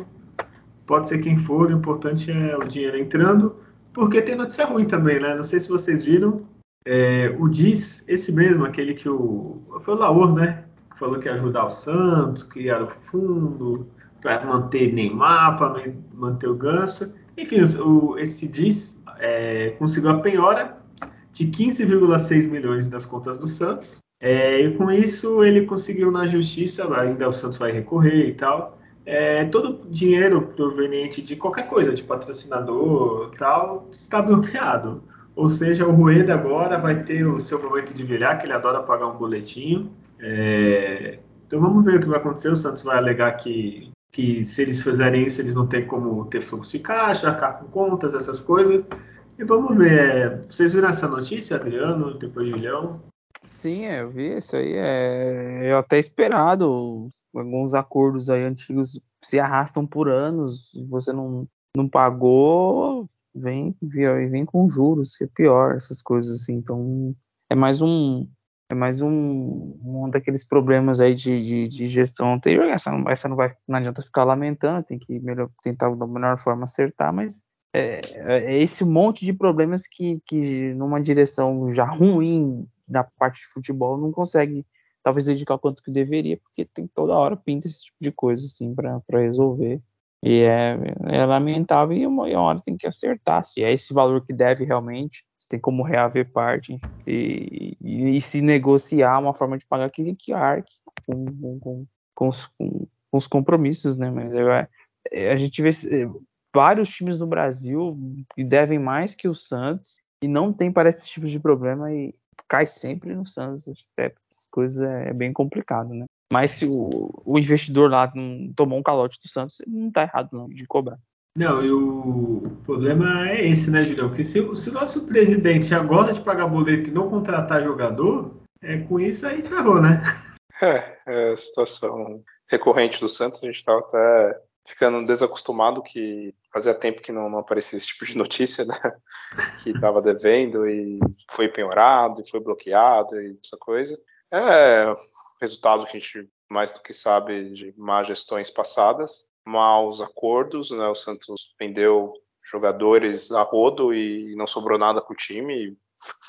pode ser quem for. O importante é o dinheiro entrando. Porque tem notícia ruim também, né? Não sei se vocês viram. É, o Diz, esse mesmo, aquele que o. Foi o Laor, né? Que falou que ia ajudar o Santos, criar o fundo, para manter Neymar, para manter o Ganso. Enfim, o, esse Diz é, conseguiu a penhora de 15,6 milhões das contas do Santos é, e com isso ele conseguiu na justiça, ainda o Santos vai recorrer e tal, é, todo o dinheiro proveniente de qualquer coisa, de patrocinador tal, está bloqueado. Ou seja, o Rueda agora vai ter o seu momento de brilhar, que ele adora pagar um boletinho. É, então vamos ver o que vai acontecer. O Santos vai alegar que, que se eles fizerem isso, eles não têm como ter fluxo de caixa, arcar com contas, essas coisas. E vamos ver. É, vocês viram essa notícia, Adriano, depois de Julião?
Sim, é, eu vi isso aí. É, eu até esperado alguns acordos aí antigos se arrastam por anos. Você não, não pagou, vem, vem, com juros, que é pior, essas coisas assim. Então é mais um é mais um, um daqueles problemas aí de, de, de gestão anterior. Essa não, essa não vai não adianta ficar lamentando, tem que melhor, tentar da melhor forma acertar, mas é, é esse monte de problemas que, que numa direção já ruim na parte de futebol não consegue talvez dedicar o quanto que deveria, porque tem toda hora pinta esse tipo de coisa assim para resolver. E é, é lamentável e uma, uma, hora tem que acertar se é esse valor que deve realmente, se tem como reaver parte e, e, e se negociar uma forma de pagar que, que arque com, com, com, com, os, com, os compromissos, né? Mas é, é, a gente vê vários times no Brasil que devem mais que o Santos e não tem para esses tipos de problema e, cai sempre no Santos. Essas coisas é, é bem complicado, né? Mas se o, o, investidor lá não tomou um calote do Santos, não tá errado não de cobrar.
Não, e o, problema é esse, né, Julião? Porque se, se o nosso presidente já gosta de pagar boleto e não contratar jogador, é com isso aí ferrou, né? [laughs]
É, é a situação recorrente do Santos, a gente estava até ficando desacostumado que fazia tempo que não, não aparecia esse tipo de notícia, né? [laughs] Que estava devendo e foi penhorado e foi bloqueado e essa coisa. É resultado que a gente mais do que sabe de más gestões passadas, maus acordos, né? O Santos vendeu jogadores a rodo e não sobrou nada para o time,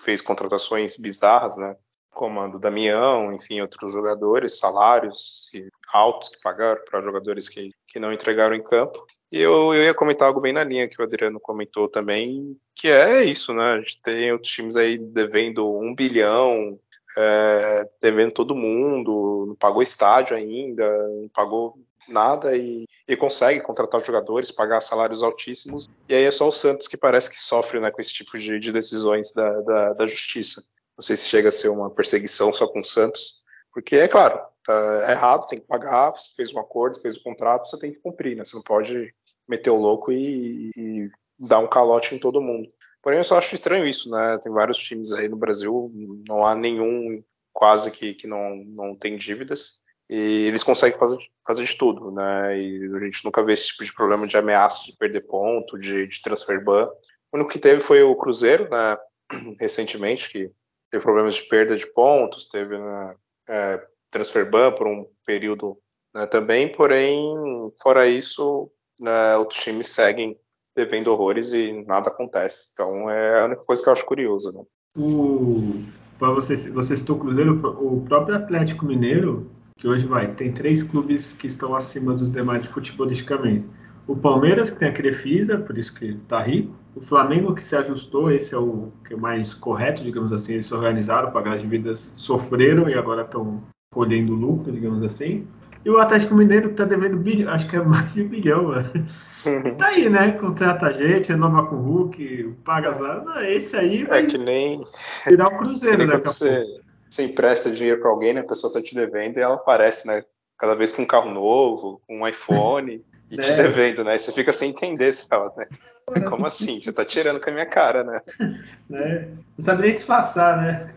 fez contratações bizarras, né? comando Damião, enfim, outros jogadores, salários altos que pagaram para jogadores que, que não entregaram em campo. E eu, eu ia comentar algo bem na linha que o Adriano comentou também, que é isso, né? A gente tem outros times aí devendo um bilhão, é, devendo todo mundo, não pagou estádio ainda, não pagou nada e, e, consegue contratar jogadores, pagar salários altíssimos. E aí é só o Santos que parece que sofre né, com esse tipo de, de decisões da, da, da justiça. Não sei se chega a ser uma perseguição só com o Santos, porque é claro, tá errado, tem que pagar, você fez um acordo, fez o um contrato, você tem que cumprir, né? Você não pode meter o louco e, e dar um calote em todo mundo. Porém, eu só acho estranho isso, né? Tem vários times aí no Brasil, não há nenhum quase que, que não, não tem dívidas. E eles conseguem fazer, fazer de tudo, né? E a gente nunca vê esse tipo de problema de ameaça de perder ponto, de, de transfer ban. O único que teve foi o Cruzeiro, né? [clears throat] Recentemente, que teve problemas de perda de pontos, teve né, é, transfer ban por um período né, também, porém, fora isso, né, outros times seguem devendo horrores e nada acontece. Então é a única coisa que eu acho curioso. Né?
Para você, você citou o Cruzeiro, o próprio Atlético Mineiro, que hoje vai, tem três clubes que estão acima dos demais futebolisticamente. O Palmeiras, que tem a Crefisa, por isso que está rico. O Flamengo, que se ajustou, esse é o que é mais correto, digamos assim. Eles se organizaram, pagaram as dívidas, sofreram e agora estão colhendo lucro, digamos assim. E o Atlético Mineiro, que está devendo, bilhão, acho que é mais de um bilhão, mano. Tá aí, né? Contrata a gente, renova com o Hulk, paga as. Esse aí
vai é que nem.
Virar o Cruzeiro,
né? Você, você empresta dinheiro para alguém, né? A pessoa tá te devendo e ela aparece, né? Cada vez com um carro novo, com um iPhone. E te é. devendo, né? você fica sem entender, você fala, né? [laughs] Como assim? Você tá tirando com a minha cara, né? [laughs]
né? Não sabe nem disfarçar, né?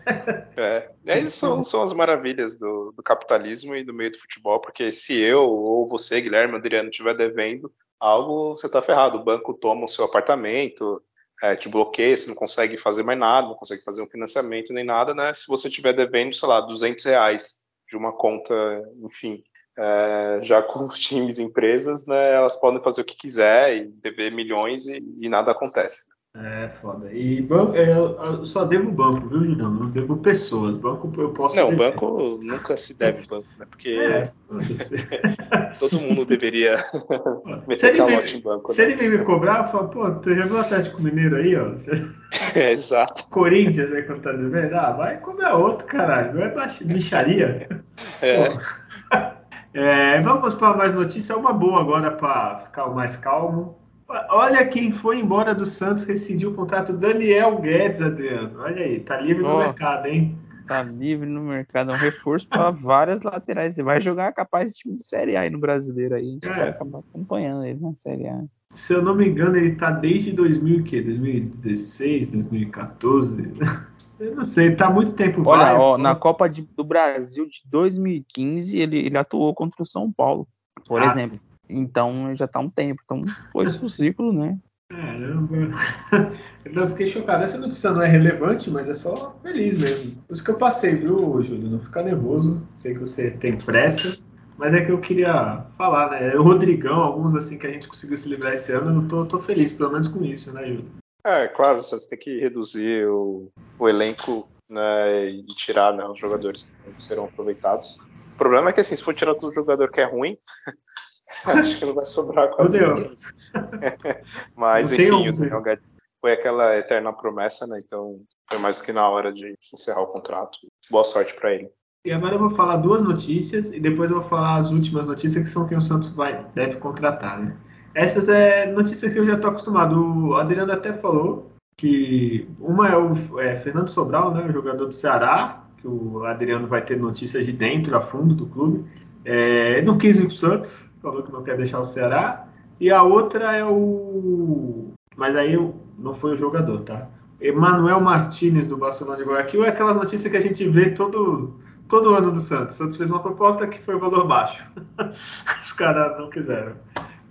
É. E aí são, são as maravilhas do, do, capitalismo e do meio do futebol, porque se eu ou você, Guilherme Adriano, estiver devendo algo, você tá ferrado. O banco toma o seu apartamento, é, te bloqueia, você não consegue fazer mais nada, não consegue fazer um financiamento nem nada, né? Se você estiver devendo, sei lá, 200 reais de uma conta, enfim, é, já com os times e empresas, né, elas podem fazer o que quiser e dever milhões e, e nada acontece.
É foda. E banco, é, eu só devo banco, viu, Julião? Não devo pessoas. Banco eu posso.
Não, dever. banco nunca se deve banco, né? Porque é, [laughs] todo mundo deveria [laughs]
meter calote em banco. Se né? ele vem me cobrar, eu falo, pô, tu já viu o Atlético Mineiro aí, ó? [laughs]
É, exato.
Corinthians, né, quando tá devendo? Ah, vai cobrar outro, caralho. Não é bicharia. É. Pô. É, vamos para mais notícias. É uma boa agora para ficar mais calmo. Olha quem foi embora do Santos, rescindiu o contrato Daniel Guedes, Adriano. Olha aí, tá livre no mercado, hein?
Tá livre no mercado, é um reforço para [laughs] várias laterais. Você vai jogar capaz de time de Série A aí no brasileiro aí. A gente é. vai acabar acompanhando ele na Série A.
Se eu não me engano, ele tá desde 2000, 2016, 2014. Eu não sei, tá muito tempo.
Olha, vai, ó, na Copa de, do Brasil de 2015, ele, ele atuou contra o São Paulo, por ah, exemplo. Sim. Então já tá um tempo. Então foi [laughs] o ciclo, né?
Caramba. [laughs] Eu fiquei chocado. Essa notícia não é relevante, mas é só feliz mesmo. Por isso que eu passei, viu, Júlio? Não fica nervoso. Sei que você tem pressa. Mas é que eu queria falar, né? O Rodrigão, alguns assim que a gente conseguiu se livrar esse ano, eu tô, tô feliz, pelo menos com isso, né, Júlio?
É, claro, você tem que reduzir o, o elenco né, e tirar né, os jogadores que serão aproveitados. O problema é que assim, se for tirar todo jogador que é ruim, [laughs] acho que não vai sobrar quase ninguém. [laughs] Mas enfim, um, o Daniel Guedes foi aquela eterna promessa, né? Então foi mais que na hora de encerrar o contrato. Boa sorte para ele.
E agora eu vou falar duas notícias e depois eu vou falar as últimas notícias que são quem o Santos vai deve contratar, né? Essas é notícias que eu já estou acostumado. O Adriano até falou que uma é o é, Fernando Sobral, né, o jogador do Ceará, que o Adriano vai ter notícias de dentro, a fundo do clube. É, não quis ir para o Santos, falou que não quer deixar o Ceará. E a outra é o. Mas aí não foi o jogador, tá? Emanuel Martinez do Barcelona de Guayaquil é aquelas notícias que a gente vê todo, todo ano do Santos. O Santos fez uma proposta que foi o valor baixo. [laughs] Os caras não quiseram.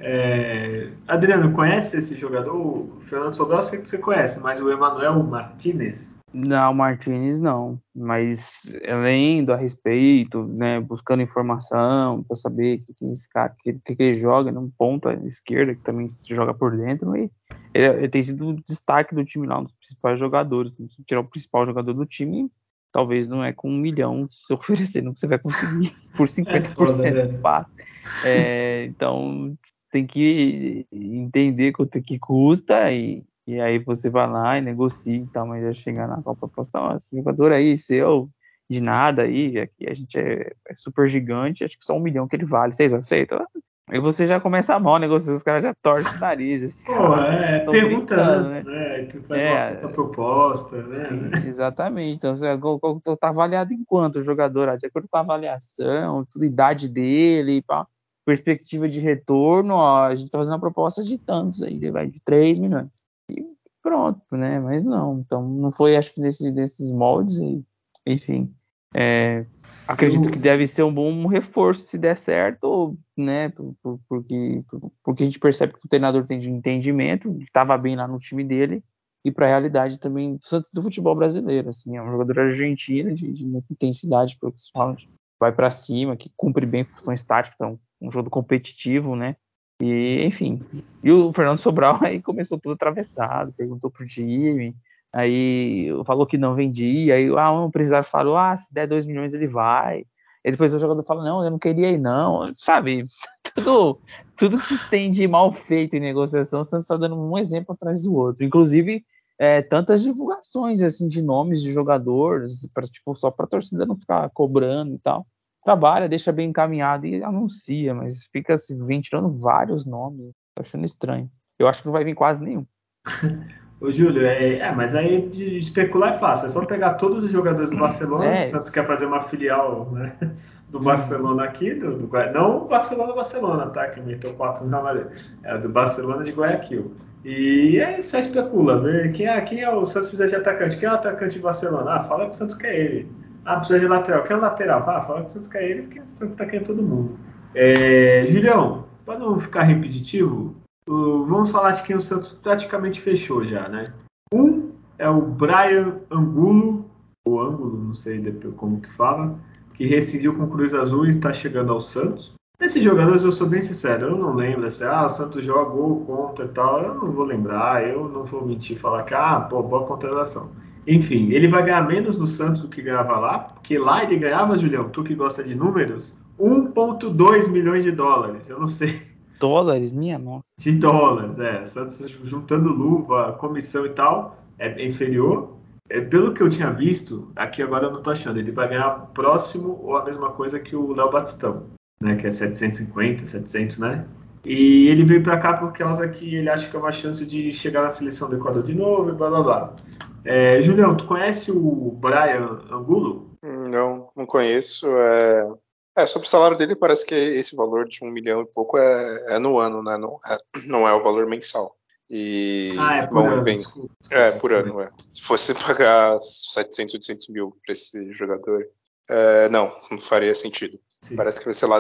É... Adriano, conhece esse jogador? O Fernando Sobral sei que você conhece, mas o Emanuel Martinez?
Não, Martinez não. Mas lendo a respeito, né, buscando informação para saber que, que esse cara que, que, ele joga num ponto à esquerda, que também joga por dentro, e ele, ele tem sido o destaque do time lá, um dos principais jogadores. Se tirar o principal jogador do time, talvez não é com um milhão se [laughs] oferecendo que você vai conseguir por 50% é do passe. É, então tem que entender quanto que custa e, e aí você vai lá e negocia e tal, mas já chegar na Copa proposta, esse jogador aí seu, de nada aí, aqui a gente é, é, super gigante, acho que só um milhão que ele vale, vocês aceitam? Aí você já começa a mão, negociar, os caras já torcem o nariz. Assim,
Pô, é, [laughs] pergunta antes, né? né? Tu faz é, uma proposta, né?
Exatamente. Então, você tá avaliado em quanto o jogador, de acordo com a avaliação, tudo, idade dele e pá perspectiva de retorno, ó, a gente está fazendo uma proposta de tantos aí, vai de 3 milhões. E pronto, né? Mas não, então não foi, acho que nesse, nesses moldes, e, enfim. É, Acredito eu... que deve ser um bom reforço se der certo, né? Porque, porque a gente percebe que o treinador tem de entendimento, estava bem lá no time dele, e para a realidade também do futebol brasileiro. Assim, é um jogador argentino de, de muita intensidade, pelo que se fala, vai para cima, que cumpre bem funções táticas, então um jogo competitivo, né? E, enfim. E o Fernando Sobral [laughs] aí começou tudo atravessado, perguntou pro time, aí falou que não vendia, aí ah, um empresário falou, ah, se der 2 milhões ele vai. E depois o jogador fala, não, eu não queria ir não, sabe? [laughs] Tudo, tudo que tem de mal feito em negociação, você está dando um exemplo atrás do outro. Inclusive, é, tantas divulgações assim de nomes de jogadores, pra, tipo, só para a torcida não ficar cobrando e tal trabalha, deixa bem encaminhado e anuncia, mas fica se ventilando vários nomes. Tô achando estranho. Eu acho que não vai vir quase nenhum. [laughs]
Ô, Júlio, é, é, mas aí de especular é fácil. É só pegar todos os jogadores do Barcelona. É, o Santos quer fazer uma filial né, do uhum. Barcelona aqui, do, do, não o Barcelona Barcelona, tá? Que meteu quatro na é do Barcelona de Guayaquil. E aí só especula, ver quem, é, quem é o Santos precisa de atacante, quem é o atacante de Barcelona? Ah, fala que o Santos quer ele. Ah, precisa de lateral. Quer lateral? Ah, fala que o Santos quer ele, porque o Santos tá querendo todo mundo. É, Julião, para não ficar repetitivo, vamos falar de quem o Santos praticamente fechou já, né? Um é o Brian Angulo, ou Ângulo, não sei como que fala, que rescindiu com o Cruz Azul e está chegando ao Santos. Esses jogadores, eu sou bem sincero, eu não lembro assim, ah, o Santos jogou contra e tal, eu não vou lembrar, eu não vou mentir falar que, ah, pô, boa contratação. Enfim, ele vai ganhar menos no Santos do que ganhava lá, porque lá ele ganhava, Julião, tu que gosta de números, 1,2 milhões de dólares. Eu não sei.
Dólares? Minha nossa.
De dólares, é. Santos juntando luva, comissão e tal, é inferior. É, pelo que eu tinha visto, aqui agora eu não tô achando, ele vai ganhar próximo ou a mesma coisa que o Léo Batistão, né? Que é 750, 700, né? E ele veio para cá por causa que ele acha que é uma chance de chegar na seleção do Equador de novo e blá blá blá. É, Julião, tu conhece o Brian Angulo?
Não, não conheço. É... é... sobre o salário dele, parece que esse valor de um milhão e pouco é, é no ano, né? Não é, não é o valor mensal. E
ah, é por bom, ano, bem, desculpa,
É, por ano, é. Se fosse pagar 700, 800 mil para esse jogador, é, não, não faria sentido. Sim. Parece que, sei lá,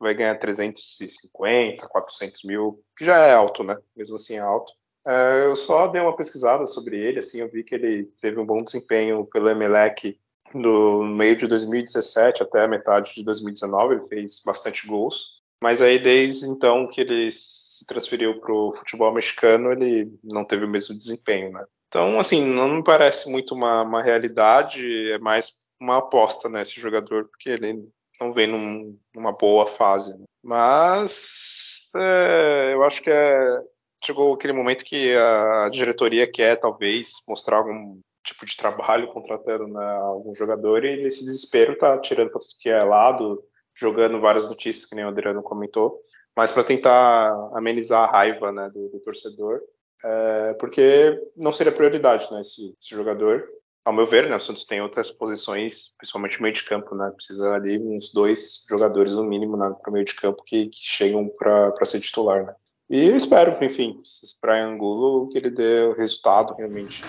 vai ganhar 350, 400 mil, que já é alto, né? Mesmo assim é alto. Uh, eu só dei uma pesquisada sobre ele, assim, eu vi que ele teve um bom desempenho pelo Emelec do meio de 2017 até a metade de 2019, ele fez bastante gols. Mas aí desde então que ele se transferiu para o futebol mexicano, ele não teve o mesmo desempenho, né? Então, assim, não me parece muito uma, uma realidade, é mais uma aposta nesse né, jogador, porque ele não vem num, numa boa fase. Né? Mas é, eu acho que é, chegou aquele momento que a diretoria quer talvez mostrar algum tipo de trabalho contratando né, algum jogador e nesse desespero tá tirando para tudo que é lado, jogando várias notícias que nem o Adriano comentou, mas para tentar amenizar a raiva né, do, do torcedor, é, porque não seria prioridade né, esse, esse, jogador. Ao meu ver, né, o Santos tem outras posições, principalmente meio de campo, né, precisa ali uns dois jogadores no mínimo né, para o meio de campo que, que chegam para ser titular. Né. E eu espero, enfim, para Angulo que ele dê o resultado realmente,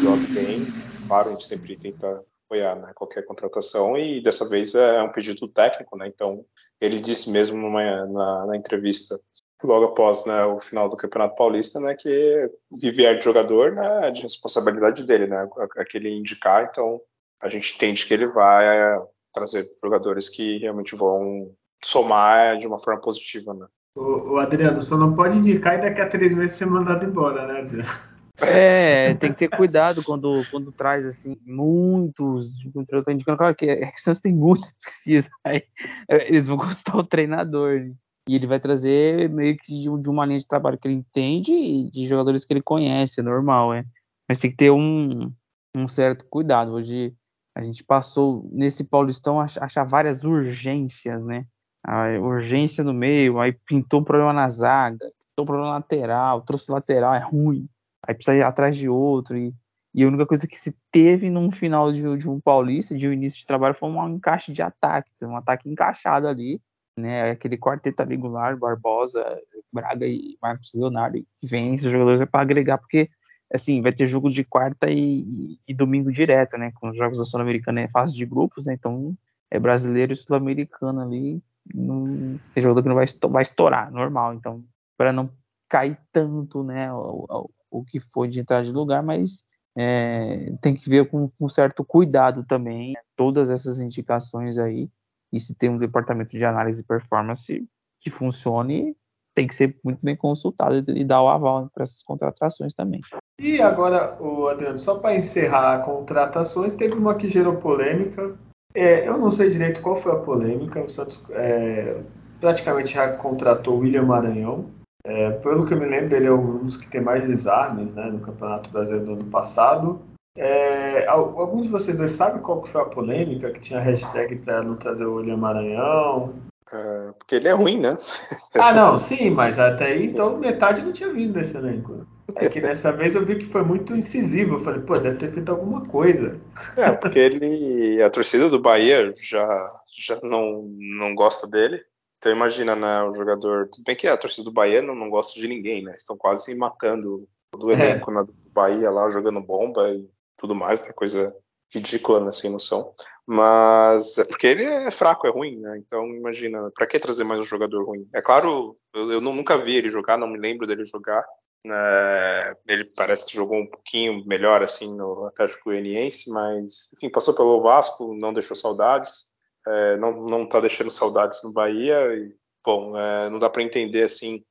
jogue bem. Claro, a gente sempre tenta apoiar né, qualquer contratação e dessa vez é um pedido técnico, né? Então ele disse mesmo numa, na, na entrevista logo após né, o final do Campeonato Paulista, né, que o que vier de jogador né, é de responsabilidade dele, né, aquele indicar. Então a gente entende que ele vai trazer jogadores que realmente vão somar de uma forma positiva, né.
O, o, Adriano, só não pode indicar e daqui a três meses ser mandado embora, né, Adriano?
É, tem que ter cuidado quando, quando traz assim muitos. Eu tô indicando claro que é que Santos tem muitos que precisa. [laughs] Aí, eles vão gostar o treinador. Né? E ele vai trazer meio que de, de, uma linha de trabalho que ele entende e de jogadores que ele conhece, é normal, é. Mas tem que ter um, um certo cuidado. Hoje a gente passou nesse Paulistão a achar várias urgências, né? A urgência no meio, aí pintou um problema na zaga, pintou um problema lateral, trouxe lateral, é ruim, aí precisa ir atrás de outro, e, e a única coisa que se teve num final de, de um paulista, de um início de trabalho, foi um encaixe de ataque, um ataque encaixado ali, né, aquele quarteto ali, Goulart, Barbosa, Braga e Marcos Leonardo, que vem esses jogadores é para agregar, porque assim, vai ter jogo de quarta e, e, e domingo direto, né, com os jogos da Sul-Americana é fase de grupos, né, então é brasileiro e sul-americano ali. Não, tem jogador que não vai, vai estourar, normal. Então, para não cair tanto, né, o, o, o, que foi de entrar de lugar, mas é, tem que ver com, com certo cuidado também todas essas indicações aí. E se tem um departamento de análise de performance que funcione, tem que ser muito bem consultado e dar o aval para essas contratações também.
E agora, o Adriano, só para encerrar contratações, teve uma que gerou polêmica. É, eu não sei direito qual foi a polêmica. O Santos é, praticamente já contratou o William Maranhão. É, pelo que eu me lembro, ele é um dos que tem mais desarmes né, no Campeonato Brasileiro do ano passado. É, alguns de vocês dois sabem qual foi a polêmica que tinha hashtag para não trazer o William Maranhão?
É, porque ele é ruim, né?
Ah, não, sim, mas até aí então metade não tinha vindo desse elenco. É que dessa vez eu vi que foi muito incisivo. Eu falei, pô, deve ter feito alguma coisa.
É, porque ele. A torcida do Bahia já, já não, não gosta dele. Então imagina, né, o jogador. Tudo bem que a torcida do Bahia não, não gosta de ninguém, né? Estão quase matando todo o elenco é. na Bahia lá, jogando bomba e tudo mais, né? Coisa ridícula, né, sem noção. Mas é porque ele é fraco, é ruim, né? Então imagina, para que trazer mais um jogador ruim? É claro, eu, eu, nunca vi ele jogar, não me lembro dele jogar, é, ele parece que jogou um pouquinho melhor assim no Atlético Goianiense, mas enfim, passou pelo Vasco, não deixou saudades, é, não não está deixando saudades no Bahia. E, bom, é, não dá para entender assim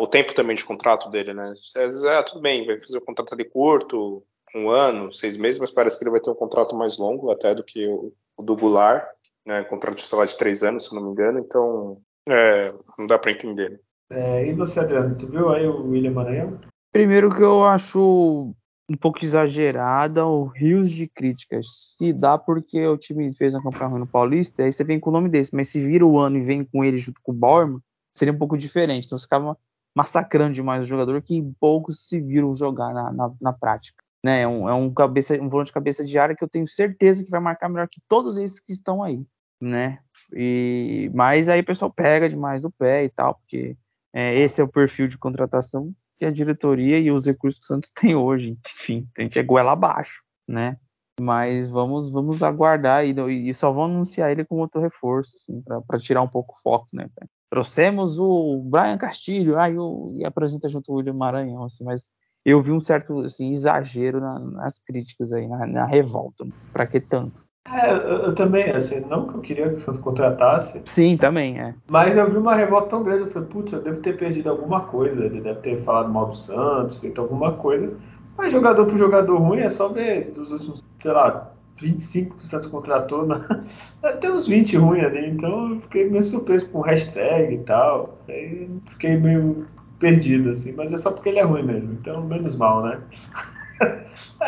o tempo também de contrato dele, né? Às é, tudo bem, vai fazer um contrato ali curto, um ano, seis meses, mas parece que ele vai ter um contrato mais longo até do que o, o do Goulart, né? Contrato de de três anos, se não me engano. Então, é, não dá para entender. Né?
É, e você, Adriano, tu viu aí o William Maranhão?
Primeiro que eu acho um pouco exagerada o rios de críticas. Se dá porque o time fez uma campanha ruim no Paulista, aí você vem com o nome desse, mas se vira o ano e vem com ele junto com o Bauerman, seria um pouco diferente. Então você ficava massacrando demais o jogador que poucos se viram jogar na, na, na prática. Né? É, um, é um, cabeça, um volante de cabeça de área que eu tenho certeza que vai marcar melhor que todos esses que estão aí. Né? E, mas aí o pessoal pega demais do pé e tal, porque é, esse é o perfil de contratação que a diretoria e os recursos que o Santos [laughs] tem hoje. Enfim, a gente é goela abaixo, né? Mas vamos vamos aguardar e, e só vão anunciar ele como outro reforço, assim, para tirar um pouco o foco, né? Trouxemos o Brian Castilho, aí e apresenta junto o William Maranhão, assim, mas eu vi um certo assim, exagero na, nas críticas aí, na, na revolta. Para que tanto?
É, eu, também, assim, não que eu queria que o Santos contratasse.
Sim, também, é.
Mas eu vi uma revolta tão grande, eu falei, putz, eu devo ter perdido alguma coisa, ele deve ter falado mal do Santos, feito alguma coisa. Mas jogador por jogador ruim é só ver dos últimos, sei lá, 25 que o Santos contratou, na... [laughs] tem uns 20 ruins ali, então eu fiquei meio surpreso com hashtag e tal. Aí fiquei meio perdido, assim, mas é só porque ele é ruim mesmo, então menos mal, né? [laughs]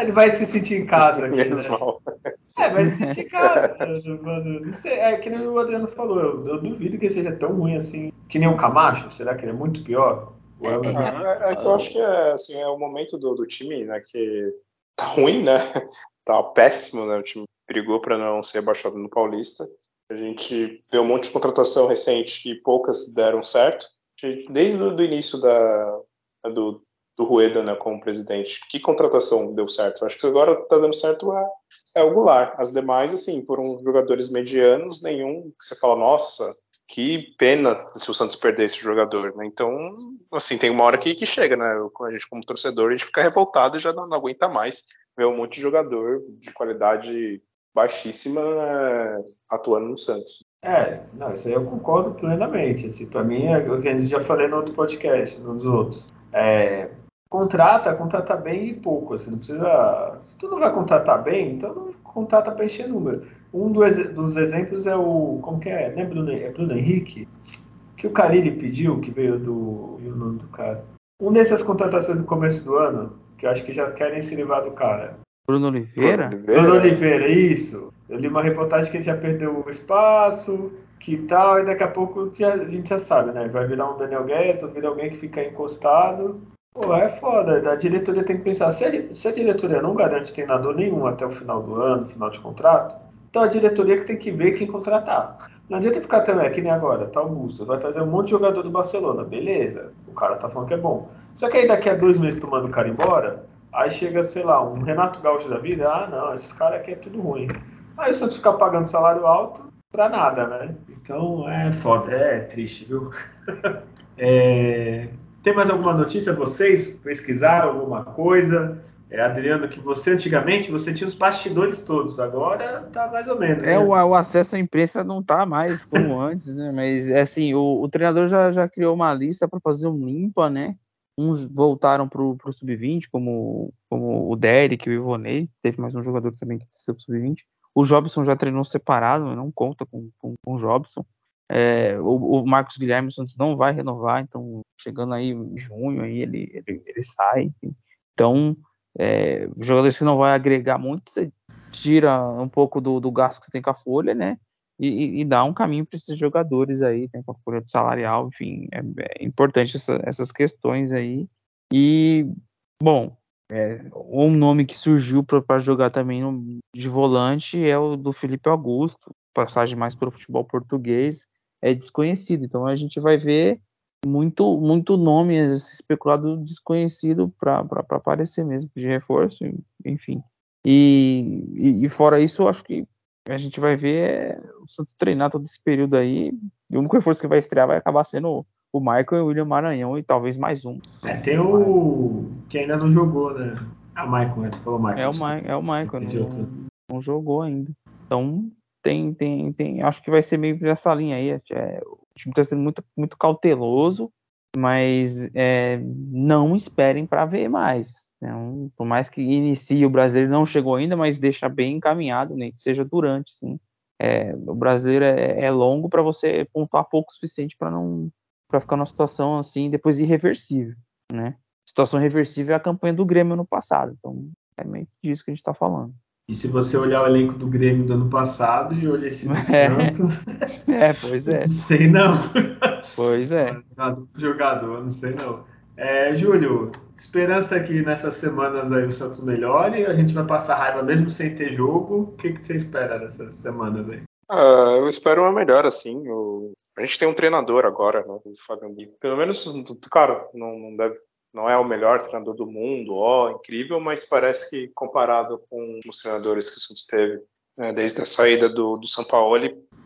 ele vai se sentir em casa aqui, né? É, vai se sentir em casa. não sei, é que nem o Adriano falou, eu, eu, duvido que ele seja tão ruim assim, que nem o Camacho, será que ele é muito pior?
É, é, é, que eu acho que é, assim, é o momento do, do time, né, que tá ruim, né, [laughs] tá péssimo, né, o time brigou para não ser abaixado no Paulista. A gente vê um monte de contratação recente que poucas deram certo desde o início da, do, do Rueda né, como presidente, que contratação deu certo? Acho que agora está dando certo é, o Goulart. As demais, assim, foram jogadores medianos, nenhum que você fala, nossa, que pena se o Santos perder esse jogador, né? Então, assim, tem uma hora que, que chega, né? A gente, como torcedor, a gente fica revoltado e já não, não aguenta mais ver um monte de jogador de qualidade baixíssima é, atuando no Santos.
É, não, isso aí eu concordo plenamente. Assim, para mim, é o que a gente já falei no outro podcast, nos outros. É, contrata, contrata bem e pouco. Assim, não precisa. Se tu não vai contratar bem, então não contrata para encher número. Um dos, dos exemplos é o. Como que é? Não é Bruno, é Bruno Henrique? Que o Carilli pediu, que veio do. E o nome do cara. Um dessas contratações do começo do ano, que eu acho que já querem se livrar do cara.
Bruno Oliveira?
Bruno Oliveira, isso. Eu li uma reportagem que ele já perdeu o espaço, que tal, e daqui a pouco já, a gente já sabe, né? Vai virar um Daniel Guedes, ou virar alguém que fica encostado. Pô, é foda. A diretoria tem que pensar. Se a, se a diretoria não garante treinador nenhum até o final do ano, final de contrato, então a diretoria que tem que ver quem contratar. Não adianta ficar também, que nem agora, tá Augusto, vai trazer um monte de jogador do Barcelona, beleza, o cara tá falando que é bom. Só que aí daqui a dois meses tu manda o cara embora, Aí chega, sei lá, um Renato Gaúcho da vida, ah não, esses caras aqui é tudo ruim. Aí o Santos fica pagando salário alto pra nada, né? Então é foda, é triste, viu? [laughs] é... Tem mais alguma notícia? Vocês pesquisaram alguma coisa? É, Adriano, que você antigamente você tinha os bastidores todos, agora tá mais ou menos.
É,
né?
o, o, acesso à imprensa não tá mais como [laughs] antes, né? Mas é assim, o, o treinador já, já criou uma lista para fazer um limpa, né? Uns voltaram para o sub-20, como, como o Derek, o Ivonei, teve mais um jogador também que desceu para o sub-20. O Jobson já treinou separado, não conta com, com, com o Jobson. É, o, o, Marcos Guilherme Santos não vai renovar, então chegando aí em junho aí ele, ele, ele sai. Então é, jogadores que não vai agregar muito, você tira um pouco do, do gasto que você tem com a folha, né? E, e dá um caminho para esses jogadores aí, tem com a folha salarial, enfim, é, é importante essa, essas questões aí. E, bom, é, um nome que surgiu para jogar também no, de volante é o do Felipe Augusto, passagem mais para o futebol português, é desconhecido. Então a gente vai ver muito muito nome especulado desconhecido para aparecer mesmo de reforço, enfim. E, e, e, fora isso, eu acho que a gente vai ver o Santos treinar todo esse período aí. E o único reforço que vai estrear vai acabar sendo o Michael e o William Maranhão e talvez mais um.
É, tem o que ainda não jogou, né? É o Michael, né? Tu falou Michael.
É o, Ma é o Michael, não, não, jogou ainda. Então tem, tem, tem. Acho que vai ser meio nessa linha aí. É, o time está sendo muito, muito cauteloso, mas é, não esperem para ver mais. Então, por mais que inicie o brasileiro, não chegou ainda, mas deixa bem encaminhado, nem né, que seja durante, sim. É, o brasileiro é, é longo para você pontuar pouco o suficiente para não para ficar numa situação assim depois irreversível, né? Situação reversível é a campanha do Grêmio no passado, então é meio disso que a gente está falando.
E se você olhar o elenco do Grêmio do ano passado e olhar esse do é. Santos. [laughs]
É, pois é. [laughs]
Não sei não.
Pois é.
Jogador, não sei não. É, Júlio, esperança que nessas semanas aí o Santos melhore. A gente vai passar raiva mesmo sem ter jogo. O que, que você espera dessas semanas aí?
Uh, eu espero uma melhora, assim. O... A gente tem um treinador agora, né, o Fábio Pelo menos, claro, não, não deve não é o melhor treinador do mundo, ó, incrível, mas parece que comparado com os treinadores que o Santos teve né, desde a saída do, do Paulo,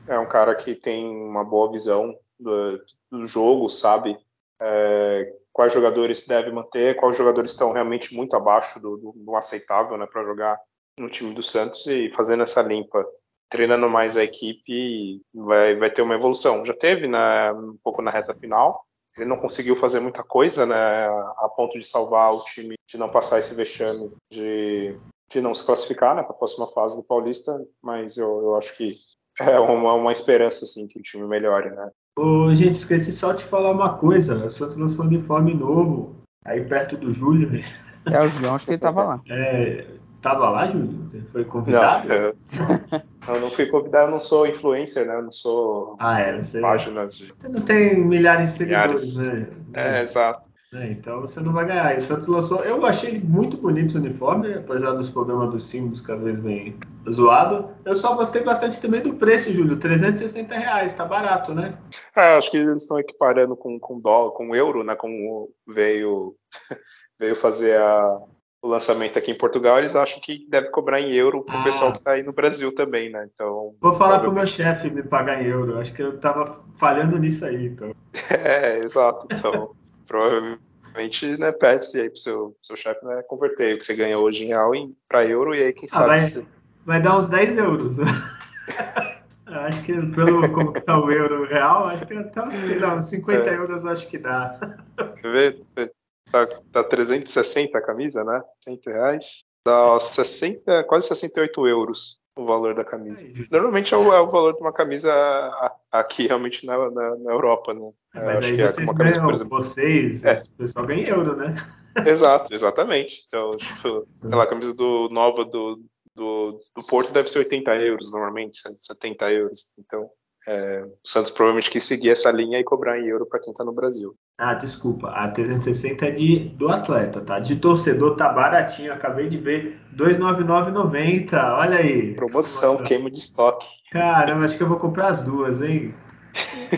é um cara que tem uma boa visão do, do jogo, sabe é, quais jogadores deve manter, quais jogadores estão realmente muito abaixo do, do, do aceitável né, para jogar no time do Santos e fazendo essa limpa, treinando mais a equipe, vai, vai ter uma evolução. Já teve né, um pouco na reta final, ele não conseguiu fazer muita coisa, né, a ponto de salvar o time de não passar esse vexame de, de não se classificar né, para a próxima fase do Paulista, mas eu, eu acho que é uma, uma esperança assim que o time melhore, né?
Ô, gente, esqueci só de falar uma coisa. O Santos lançou um uniforme novo aí perto do Júlio.
É, o João acho que ele tava lá. [laughs]
É, tava lá, Júlio? Você foi convidado?
Não, eu, [laughs] eu, não fui convidado, eu não sou influencer, né? Eu não sou
ah, é, você,
página de...
Você não tem milhares de seguidores, milhares. né?
É, exato.
É, então você não vai ganhar. E o Santos lançou. Eu achei muito bonito o uniforme, apesar dos problemas dos símbolos que às vezes vem zoado. Eu só gostei bastante também do preço, Júlio. 360 reais, tá barato, né?
É, acho que eles estão equiparando com, com dólar, com euro, né? Como veio, [laughs] veio fazer a, o lançamento aqui em Portugal, eles acham que deve cobrar em euro pro ah. pessoal que está aí no Brasil também, né? Então.
Vou falar pro meu chefe me pagar em euro. Acho que eu tava falhando nisso aí, então. [laughs]
É, exato. Então [laughs] provavelmente né, pede aí pro seu, seu chefe né, converter o que você ganha hoje em real para euro e aí quem ah, sabe.
Vai,
se...
vai dar uns 10 euros. [laughs] acho que pelo como que tá o euro real, acho que até uns 50 é. euros acho que dá.
Você vê? Tá, tá 360 a camisa, né? 100 reais. Dá 60, quase 68 euros o valor da camisa. Normalmente é o, é o valor de uma camisa aqui realmente na, na, na Europa, né?
É, mas aí vocês é camisa, ganham, exemplo, vocês, é. o pessoal ganha euro, né? [laughs]
Exato, exatamente. Então, tipo, a camisa do nova do, do, do Porto deve ser 80 euros normalmente, 70 euros. Então, é, o Santos provavelmente quis seguir essa linha e cobrar em euro para quem está no Brasil.
Ah, desculpa, a 360 é de, do atleta, tá? De torcedor tá baratinho, acabei de ver, 299,90, olha aí.
Promoção, queima de estoque.
Caramba, acho que eu vou comprar as duas, hein?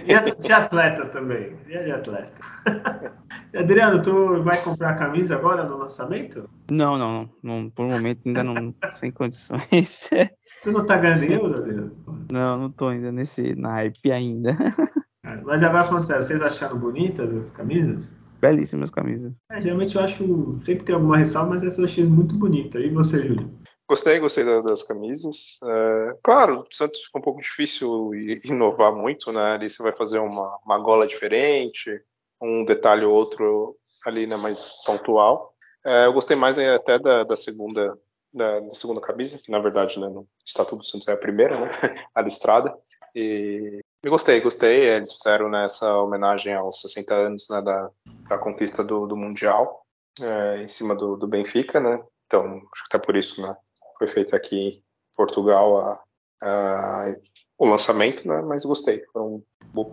E a de atleta também, e a de atleta? [laughs] Adriano, tu vai comprar a camisa agora no lançamento?
Não, não, não, por um momento ainda não sem condições. [laughs]
Tu não tá ganhando euro, Adriano?
Não, não tô ainda nesse naipe ainda. [laughs]
Mas agora falando sério, vocês acharam bonitas as camisas?
Belíssimas camisas.
É, geralmente eu acho. Sempre tem alguma ressalva, mas essa eu achei muito bonita. E você, Júlio?
Gostei, gostei das camisas. É, claro, o Santos ficou um pouco difícil inovar muito, né? Ali você vai fazer uma, uma gola diferente, um detalhe ou outro ali né, mais pontual. É, eu gostei mais até da, da segunda da, segunda camisa, que na verdade né, no Estatuto do Santos é a primeira, né? [laughs] a listrada. E eu gostei, gostei. Eles fizeram nessa né, homenagem aos 60 anos né, da, da conquista do, do Mundial é, em cima do, do, Benfica, né? Então, acho que até por isso, né? Foi feito aqui em Portugal a, a, o lançamento, né? Mas gostei, foram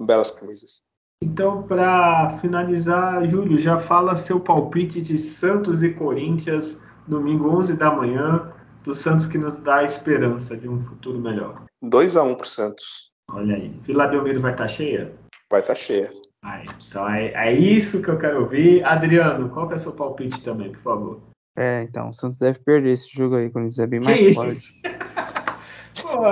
belas camisas.
Então, para finalizar, Júlio, já fala seu palpite de Santos e Corinthians, domingo 11 da manhã, do Santos que nos dá a esperança de um futuro melhor.
2 a 1 para o Santos.
Olha aí. Vila Belmiro vai estar tá cheia?
Vai estar tá cheia.
Aí, então é, é, isso que eu quero ouvir. Adriano, qual que é o seu palpite também, por favor?
É, então, o Santos deve perder esse jogo aí, quando ele é bem mais forte. [laughs]
Pô,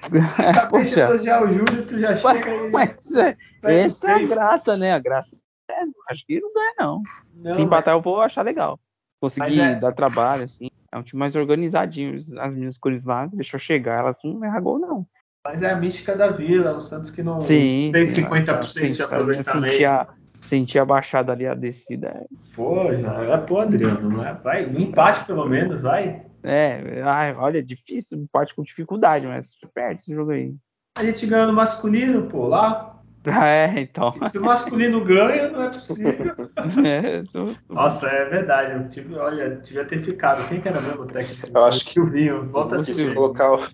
[laughs] Acabei de elogiar o Júlio, tu já chega aí.
Mas é, essa é a graça, né? A graça é, acho que não ganha, não. não Se empatar, mas... eu vou achar legal. Conseguir é... dar trabalho, assim. É um time mais organizadinho. As minhas cores lá, deixou chegar, elas não erram gol, não.
Mas é a mística da vila, o Santos que não sim, tem sim, 50% sim, de aproveitamento.
Sentir a, sentir a baixada ali, a descida.
Pô, já é pô, Adriano, não é? Vai, um empate pelo menos, vai.
É, ai, olha, difícil, empate com dificuldade, mas perde esse jogo aí.
A gente ganhou no masculino, pô, lá. [laughs]
É, então.
Se o masculino ganha, não é possível. [laughs] É, tô. Nossa, é verdade. Eu tive, olha, devia ter ficado. Quem que era mesmo o técnico?
Eu acho que
o Vinho. Volta a
se colocar o,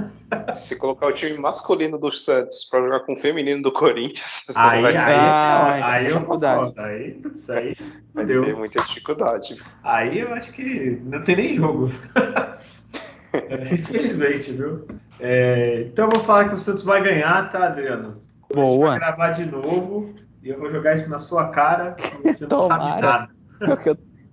[laughs] se colocar o time masculino do Santos para jogar com o feminino do Corinthians,
aí, vai... aí, ah, aí, eu concordo. Aí, putz, aí
vai deu. ter muita dificuldade.
Aí eu acho que não tem nem jogo. é, infelizmente, viu? É, então eu vou falar que o Santos vai ganhar, tá, Adriano?
Boa.
Gravar de novo e eu vou jogar isso na sua cara e você não sabe nada.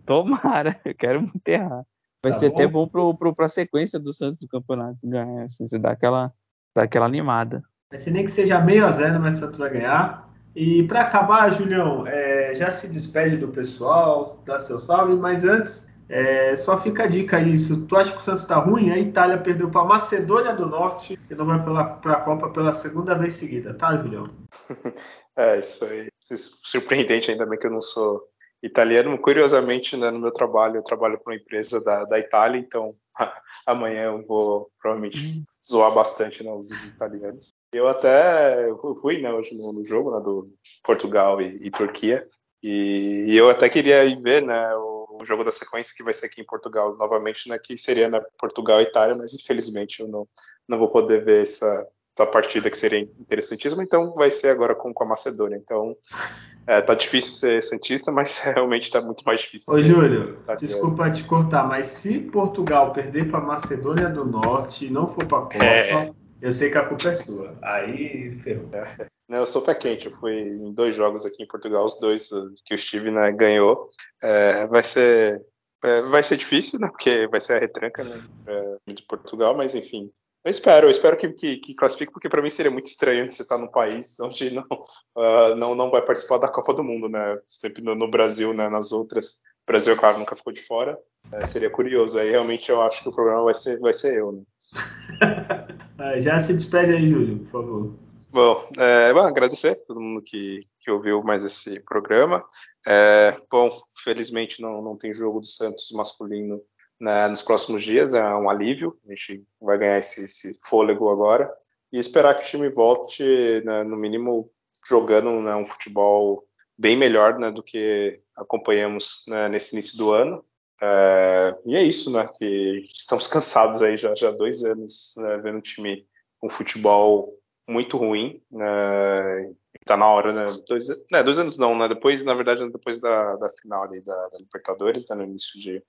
Tomara, eu quero muito errar. Vai tá ser bom? até bom pro, pro, pra sequência do Santos do campeonato ganhar. Assim, você dá aquela, dá aquela animada.
Vai ser nem que seja meio a zero, mas o Santos vai ganhar. E para acabar, Julião, é, já se despede do pessoal, dá seu salve, mas antes, é, só fica a dica aí. Tu acha que o Santos está ruim, a Itália perdeu para a Macedônia do Norte e não vai para a Copa pela segunda vez seguida, tá, Julião? [laughs]
é, isso foi surpreendente, ainda bem que eu não sou italiano. Curiosamente, né, no meu trabalho, eu trabalho para uma empresa da, da Itália, então [laughs] amanhã eu vou provavelmente zoar bastante né, os, italianos. Eu até fui né, hoje no, no jogo né, do Portugal e, e Turquia, e, e, eu até queria ir ver né, o, o, jogo da sequência que vai ser aqui em Portugal novamente, né, que seria na Portugal e Itália, mas infelizmente eu não, não vou poder ver essa, essa partida que seria interessantíssima, então vai ser agora com, com a Macedônia. Então é, tá difícil ser Santista, mas [laughs] realmente tá muito mais difícil.
Ô, ser Júlio, desculpa te cortar, mas se Portugal perder para Macedônia do Norte e não for para a Copa, é... eu sei que a culpa é sua. Aí ferrou.
É. [laughs] Eu sou pé quente. Eu fui em dois jogos aqui em Portugal, os dois que o Steve né, ganhou. É, vai ser é, vai ser difícil, né? Porque vai ser a retranca né, de Portugal, mas enfim, eu espero, eu espero que, que, que classifique, porque para mim seria muito estranho você estar tá num país onde não, uh, [laughs] não, não vai participar da Copa do Mundo, né? Sempre no, no Brasil, né? Nas outras. O Brasil, claro, nunca ficou de fora. É, seria curioso. Aí realmente eu acho que o problema vai ser, vai ser eu, né? [laughs]
Já se despede aí, Júlio, por favor.
Bom, é, bom, agradecer a todo mundo que, que ouviu mais esse programa. É, bom, felizmente não, não tem jogo do Santos masculino né, nos próximos dias, é um alívio, a gente vai ganhar esse, esse fôlego agora, e esperar que o time volte, né, no mínimo, jogando né, um futebol bem melhor né, do que acompanhamos né, nesse início do ano. É, e é isso, né? Que estamos [laughs] cansados aí já já dois anos né, vendo um time com um futebol muito ruim. Né, tá na hora, né? Dois, né, dois anos não, né? Depois, na verdade, depois da, da final ali da, da Libertadores, né, no início de,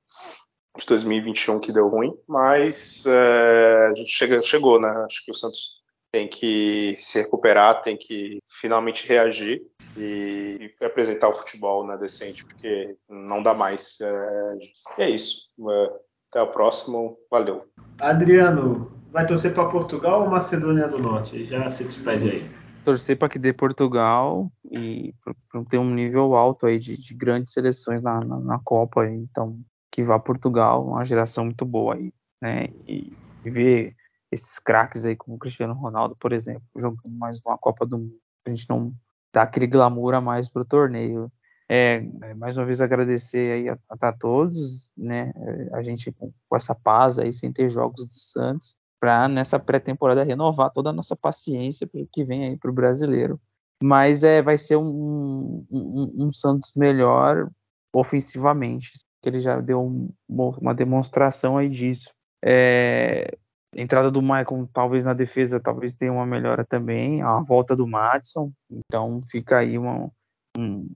de 2021 que deu ruim, mas é, a gente chega, chegou, né? Acho que o Santos tem que se recuperar, tem que finalmente reagir e, e apresentar o futebol né, decente, porque não dá mais. É, é isso. É, Até o próximo. Valeu.
Adriano, vai torcer para Portugal ou Macedônia do Norte? Já se despede aí.
Torcer para que dê Portugal e para ter um nível alto aí de, de grandes seleções na, na, na, Copa. Então, que vá Portugal, uma geração muito boa aí, né? E, e ver esses craques aí como o Cristiano Ronaldo, por exemplo, jogando mais uma Copa do Mundo. A gente não dá aquele glamour a mais para o torneio. É, é, mais uma vez agradecer aí a, a, todos, né? A gente com, com, essa paz aí, sem ter jogos do Santos, para nessa pré-temporada renovar toda a nossa paciência para que vem aí para o brasileiro. Mas é, vai ser um, um, um Santos melhor ofensivamente, que ele já deu um, uma demonstração aí disso. É, entrada do Maicon, talvez na defesa, talvez tenha uma melhora também. A volta do Madison. Então fica aí uma, um,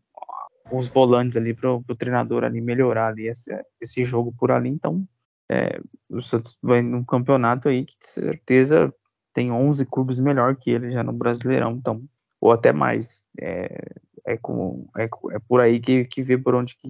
os volantes ali para o treinador ali melhorar ali esse, esse jogo por ali. Então é, o Santos vai num campeonato aí que de certeza tem 11 clubes melhor que ele já no Brasileirão. Então ou até mais. É, é, com, é, é por aí que, que vê por onde que,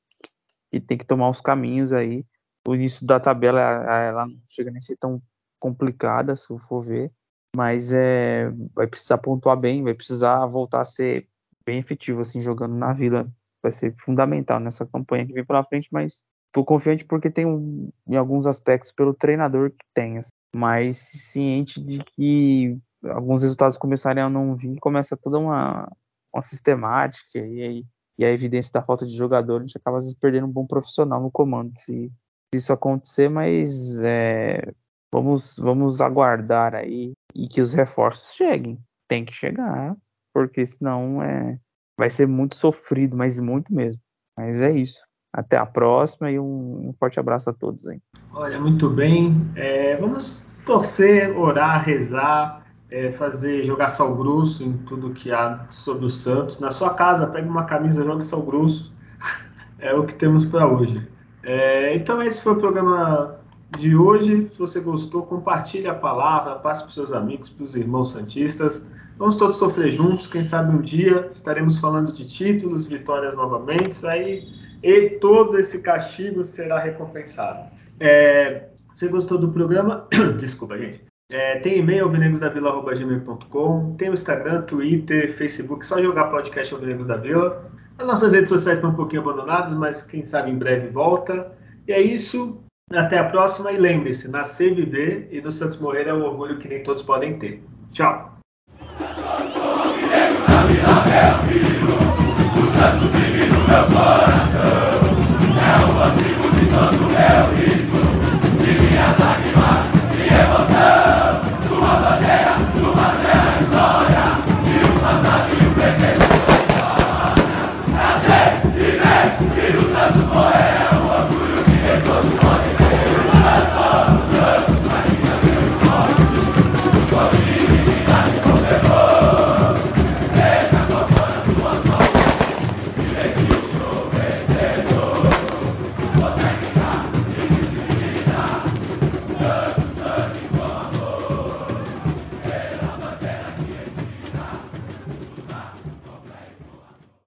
que tem que tomar os caminhos aí. O início da tabela ela não chega nem a ser tão complicada, se eu for ver, mas é, vai precisar pontuar bem, vai precisar voltar a ser bem efetivo, assim, jogando na Vila. Vai ser fundamental nessa campanha que vem pela frente, mas estou confiante porque tem, um, em alguns aspectos, pelo treinador que tem, assim, mas ciente de que alguns resultados começarem a não vir, começa toda uma, uma sistemática e, aí, e a evidência da falta de jogador, a gente acaba às vezes perdendo um bom profissional no comando se, se isso acontecer, mas é, Vamos, vamos aguardar aí e que os reforços cheguem. Tem que chegar, porque senão é, vai ser muito sofrido, mas muito mesmo. Mas é isso. Até a próxima e um, forte abraço a todos aí.
Olha, muito bem. É, vamos torcer, orar, rezar, é, fazer jogar sal grosso em tudo que há sobre o Santos. Na sua casa, pegue uma camisa, jogue sal grosso. [laughs] é o que temos para hoje. É, então esse foi o programa de hoje. Se você gostou, compartilhe a palavra, passe para os seus amigos, para os irmãos santistas. Vamos todos sofrer juntos. Quem sabe um dia estaremos falando de títulos, vitórias novamente. Aí e todo esse castigo será recompensado. É, você gostou do programa? [clears throat] Desculpa, gente. É, tem e-mail alvinegosdavila.gmail.com Tem o Instagram, Twitter, Facebook. Só jogar podcast Alvinegos da Vila. As nossas redes sociais estão um pouquinho abandonadas, mas quem sabe em breve volta. E é isso. Até a próxima e lembre-se, nascer, viver e do Santos morrer é um orgulho que nem todos podem ter. Tchau.